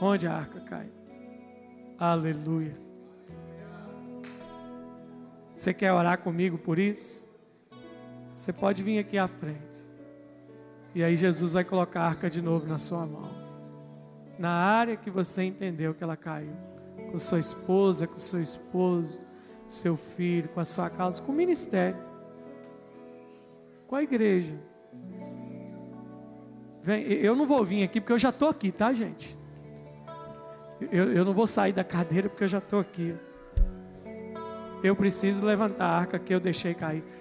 Onde a arca caiu? Aleluia. Você quer orar comigo por isso? Você pode vir aqui à frente. E aí Jesus vai colocar a arca de novo na sua mão. Na área que você entendeu que ela caiu. Com sua esposa, com seu esposo, seu filho, com a sua casa, com o ministério. Com a igreja. Vem, eu não vou vir aqui porque eu já estou aqui, tá, gente? Eu, eu não vou sair da cadeira porque eu já estou aqui. Eu preciso levantar a arca que eu deixei cair.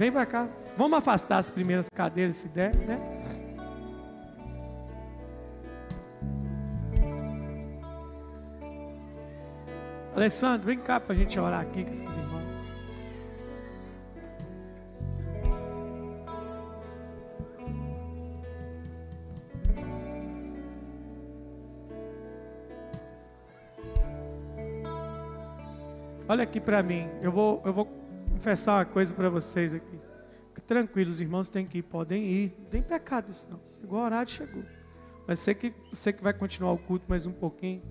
Vem para cá. Vamos afastar as primeiras cadeiras se der, né? Alessandro, vem cá para a gente orar aqui com esses irmãos. Olha aqui para mim. Eu vou, eu vou confessar uma coisa para vocês aqui. Fique tranquilo, os irmãos têm que ir, podem ir. Não tem pecado isso não. Igual o horário chegou. Mas você que, você que vai continuar o culto mais um pouquinho.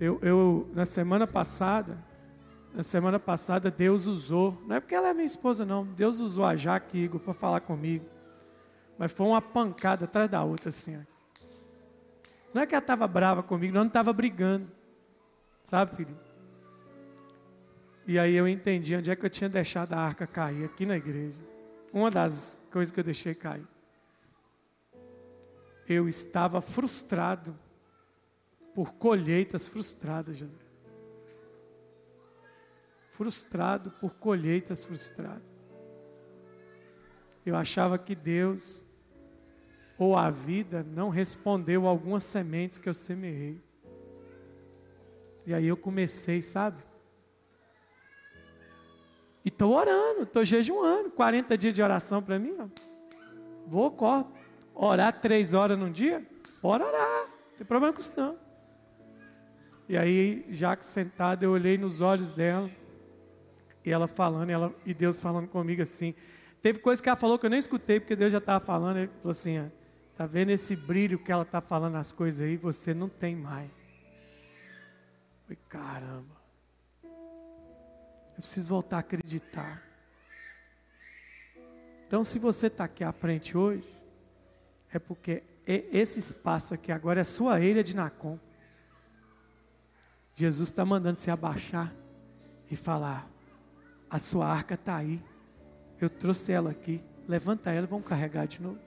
Eu, eu, na semana passada, na semana passada, Deus usou, não é porque ela é minha esposa, não. Deus usou a Jaque Igor para falar comigo. Mas foi uma pancada atrás da outra, assim. Não é que ela estava brava comigo, não, não estava brigando. Sabe, filho? E aí eu entendi onde é que eu tinha deixado a arca cair, aqui na igreja. Uma das coisas que eu deixei cair. Eu estava frustrado por colheitas frustradas, José. Frustrado por colheitas frustradas. Eu achava que Deus ou a vida não respondeu algumas sementes que eu semeei. E aí eu comecei, sabe? E estou orando, estou jejuando. 40 dias de oração para mim. Ó. Vou, corto. Orar três horas num dia? Bora orar. Não tem problema com isso não. E aí, já que eu olhei nos olhos dela. E ela falando, e, ela, e Deus falando comigo assim. Teve coisa que ela falou que eu nem escutei, porque Deus já estava falando. Ele falou assim: ó, tá vendo esse brilho que ela está falando as coisas aí? Você não tem mais. Foi caramba. Eu preciso voltar a acreditar. Então, se você está aqui à frente hoje, é porque esse espaço aqui agora é sua ilha de Nacon. Jesus está mandando se abaixar e falar: a sua arca está aí. Eu trouxe ela aqui. Levanta ela e vamos carregar de novo.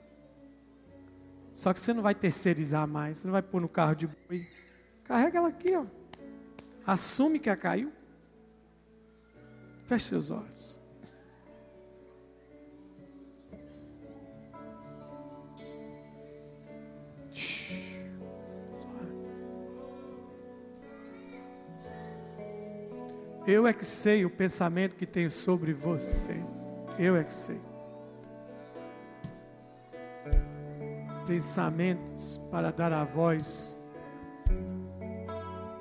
Só que você não vai terceirizar mais. Você não vai pôr no carro de boi. Carrega ela aqui, ó. Assume que a caiu. Feche seus olhos. Eu é que sei o pensamento que tenho sobre você. Eu é que sei. Pensamentos para dar a voz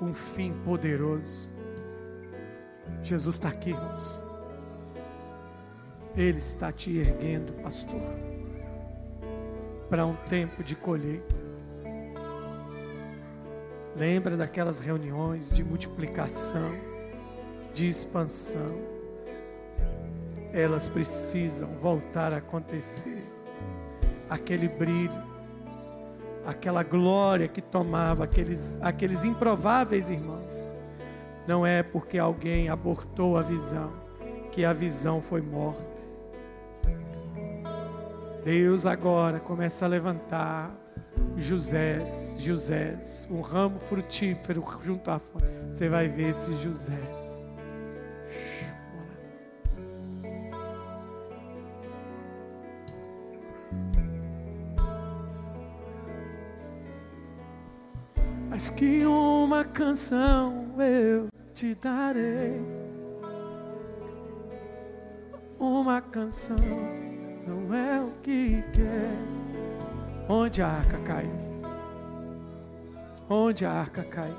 um fim poderoso. Jesus está aqui, irmãos. Ele está te erguendo, pastor, para um tempo de colheita. Lembra daquelas reuniões de multiplicação, de expansão. Elas precisam voltar a acontecer. Aquele brilho, aquela glória que tomava aqueles, aqueles improváveis irmãos, não é porque alguém abortou a visão que a visão foi morta. Deus agora começa a levantar José, José, um ramo frutífero junto à fonte. Você vai ver esses Josés. Mas que uma canção eu te darei. Uma canção não é o que quer. Onde a arca caiu? Onde a arca caiu?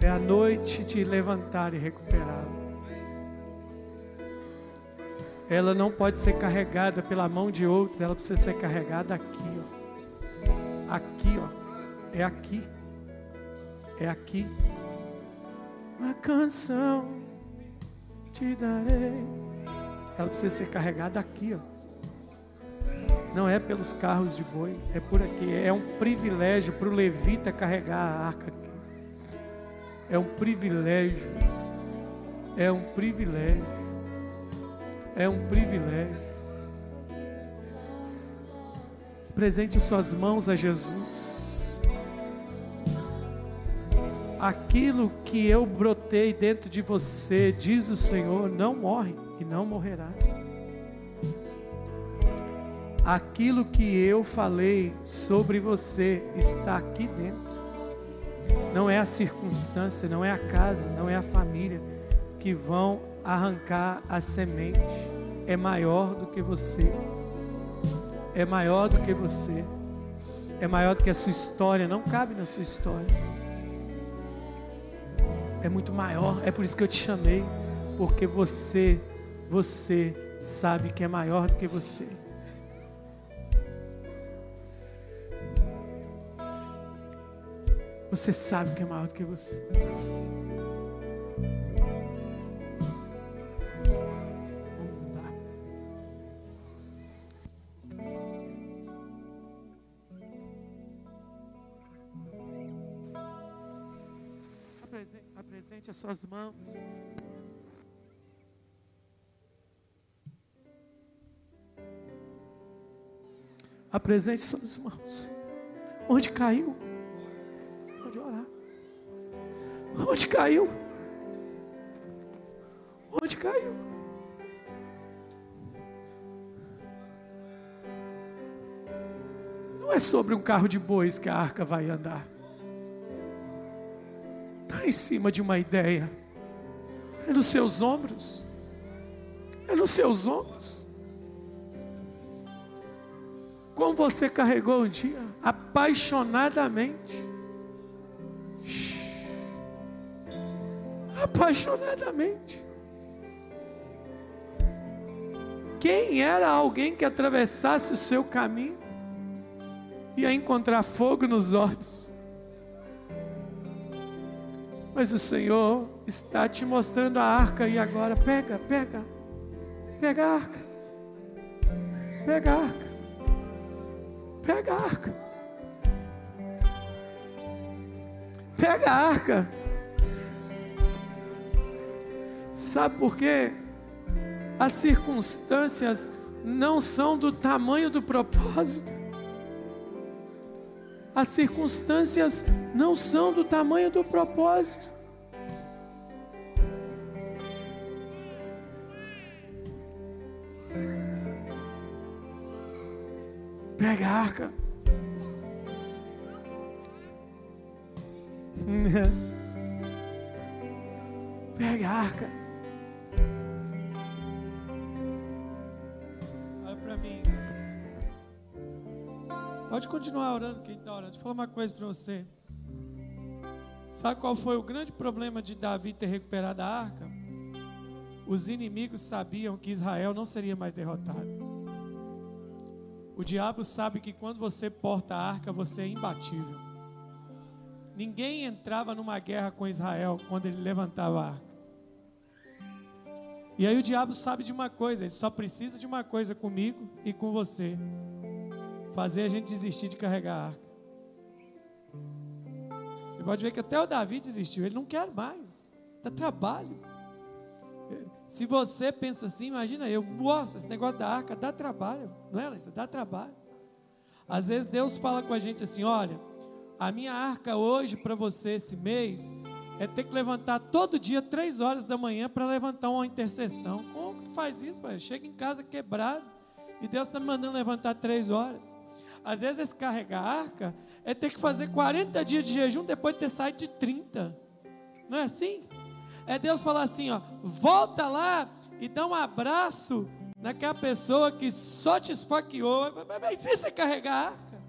É a noite de levantar e recuperá-la. Ela não pode ser carregada pela mão de outros, ela precisa ser carregada aqui. Aqui, ó. É aqui. É aqui. Uma canção te darei. Ela precisa ser carregada aqui, ó. Não é pelos carros de boi, é por aqui. É um privilégio para o levita carregar a arca aqui. É um privilégio. É um privilégio. É um privilégio. Presente suas mãos a Jesus. Aquilo que eu brotei dentro de você, diz o Senhor, não morre e não morrerá. Aquilo que eu falei sobre você está aqui dentro. Não é a circunstância, não é a casa, não é a família que vão arrancar a semente. É maior do que você é maior do que você, é maior do que a sua história, não cabe na sua história. É muito maior, é por isso que eu te chamei, porque você, você sabe que é maior do que você. Você sabe que é maior do que você. As suas mãos. Apresente suas mãos. Onde caiu? Pode orar. Onde caiu? Onde caiu? Não é sobre um carro de bois que a arca vai andar em cima de uma ideia. É nos seus ombros. É nos seus ombros. Como você carregou um dia, apaixonadamente. Apaixonadamente. Quem era alguém que atravessasse o seu caminho ia encontrar fogo nos olhos? Mas o Senhor está te mostrando a arca e agora pega, pega, pega a arca, pega a arca, pega a arca, pega a arca. Sabe por quê? As circunstâncias não são do tamanho do propósito. As circunstâncias não são do tamanho do propósito. Pega a arca. *laughs* Pega a arca. Pode continuar orando quem está orando. Deixa eu falar uma coisa para você. Sabe qual foi o grande problema de Davi ter recuperado a arca? Os inimigos sabiam que Israel não seria mais derrotado. O diabo sabe que quando você porta a arca, você é imbatível. Ninguém entrava numa guerra com Israel quando ele levantava a arca. E aí o diabo sabe de uma coisa, ele só precisa de uma coisa comigo e com você fazer a gente desistir de carregar a arca. Você pode ver que até o Davi desistiu, ele não quer mais, isso dá trabalho. Se você pensa assim, imagina eu, nossa, esse negócio da arca dá trabalho, não é, Larissa? Dá trabalho. Às vezes Deus fala com a gente assim: olha, a minha arca hoje para você esse mês é ter que levantar todo dia, três horas da manhã, para levantar uma intercessão. Como que faz isso, pai? Chega em casa quebrado e Deus está me mandando levantar três horas. Às vezes carregar a arca é ter que fazer 40 dias de jejum depois de ter saído de 30. Não é assim? É Deus falar assim, ó, volta lá e dá um abraço naquela pessoa que só te esfaqueou. Mas se você carregar a arca?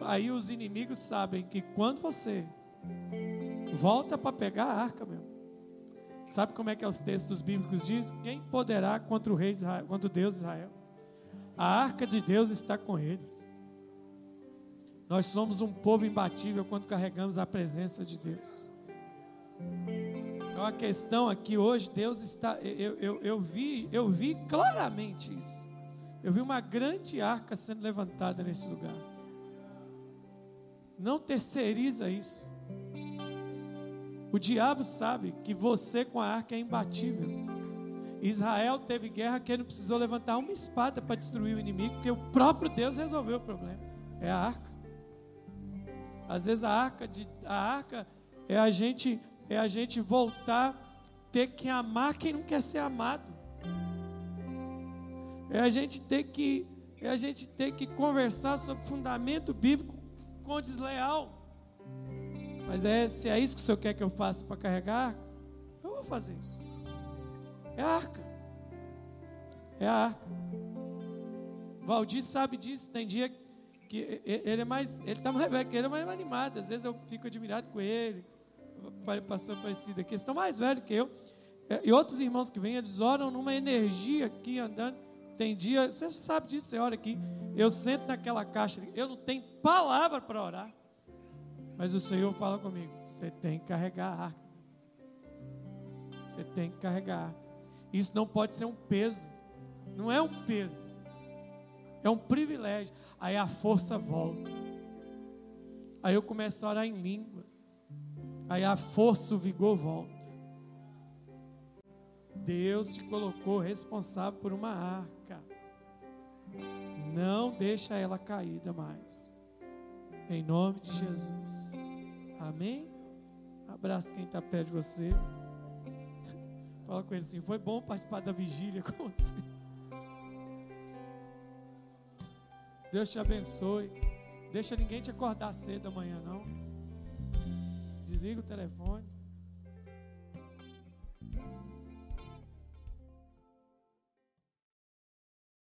Aí os inimigos sabem que quando você volta para pegar a arca, meu. Sabe como é que é os textos bíblicos dizem? Quem poderá contra o rei Israel, contra o Deus de Israel? A arca de Deus está com eles. Nós somos um povo imbatível quando carregamos a presença de Deus. Então a questão aqui hoje, Deus está. Eu, eu, eu, vi, eu vi claramente isso. Eu vi uma grande arca sendo levantada nesse lugar. Não terceiriza isso. O diabo sabe que você com a arca é imbatível. Israel teve guerra que ele não precisou levantar uma espada para destruir o inimigo, porque o próprio Deus resolveu o problema. É a arca. Às vezes a arca, de, a arca é a gente é a gente voltar ter que amar quem não quer ser amado. É a gente ter que é a gente ter que conversar sobre fundamento bíblico com desleal. Mas é, se é isso que o Senhor quer que eu faça para carregar, eu vou fazer isso. É a arca. É a arca. Valdir sabe disso. Tem dia que ele é mais, ele está mais velho, que ele é mais animado. Às vezes eu fico admirado com ele. Pastor parecido aqui, eles estão mais velhos que eu. É, e outros irmãos que vêm, eles oram numa energia aqui andando. Tem dia, você sabe disso, você ora aqui. Eu sento naquela caixa, eu não tenho palavra para orar. Mas o Senhor fala comigo: você tem que carregar a arca. Você tem que carregar. Isso não pode ser um peso. Não é um peso. É um privilégio. Aí a força volta. Aí eu começo a orar em línguas. Aí a força, o vigor volta. Deus te colocou responsável por uma arca. Não deixa ela caída mais. Em nome de Jesus. Amém? Abraça quem está perto de você. Fala com ele assim: foi bom participar da vigília com você. Deus te abençoe. Deixa ninguém te acordar cedo amanhã, não. Desliga o telefone.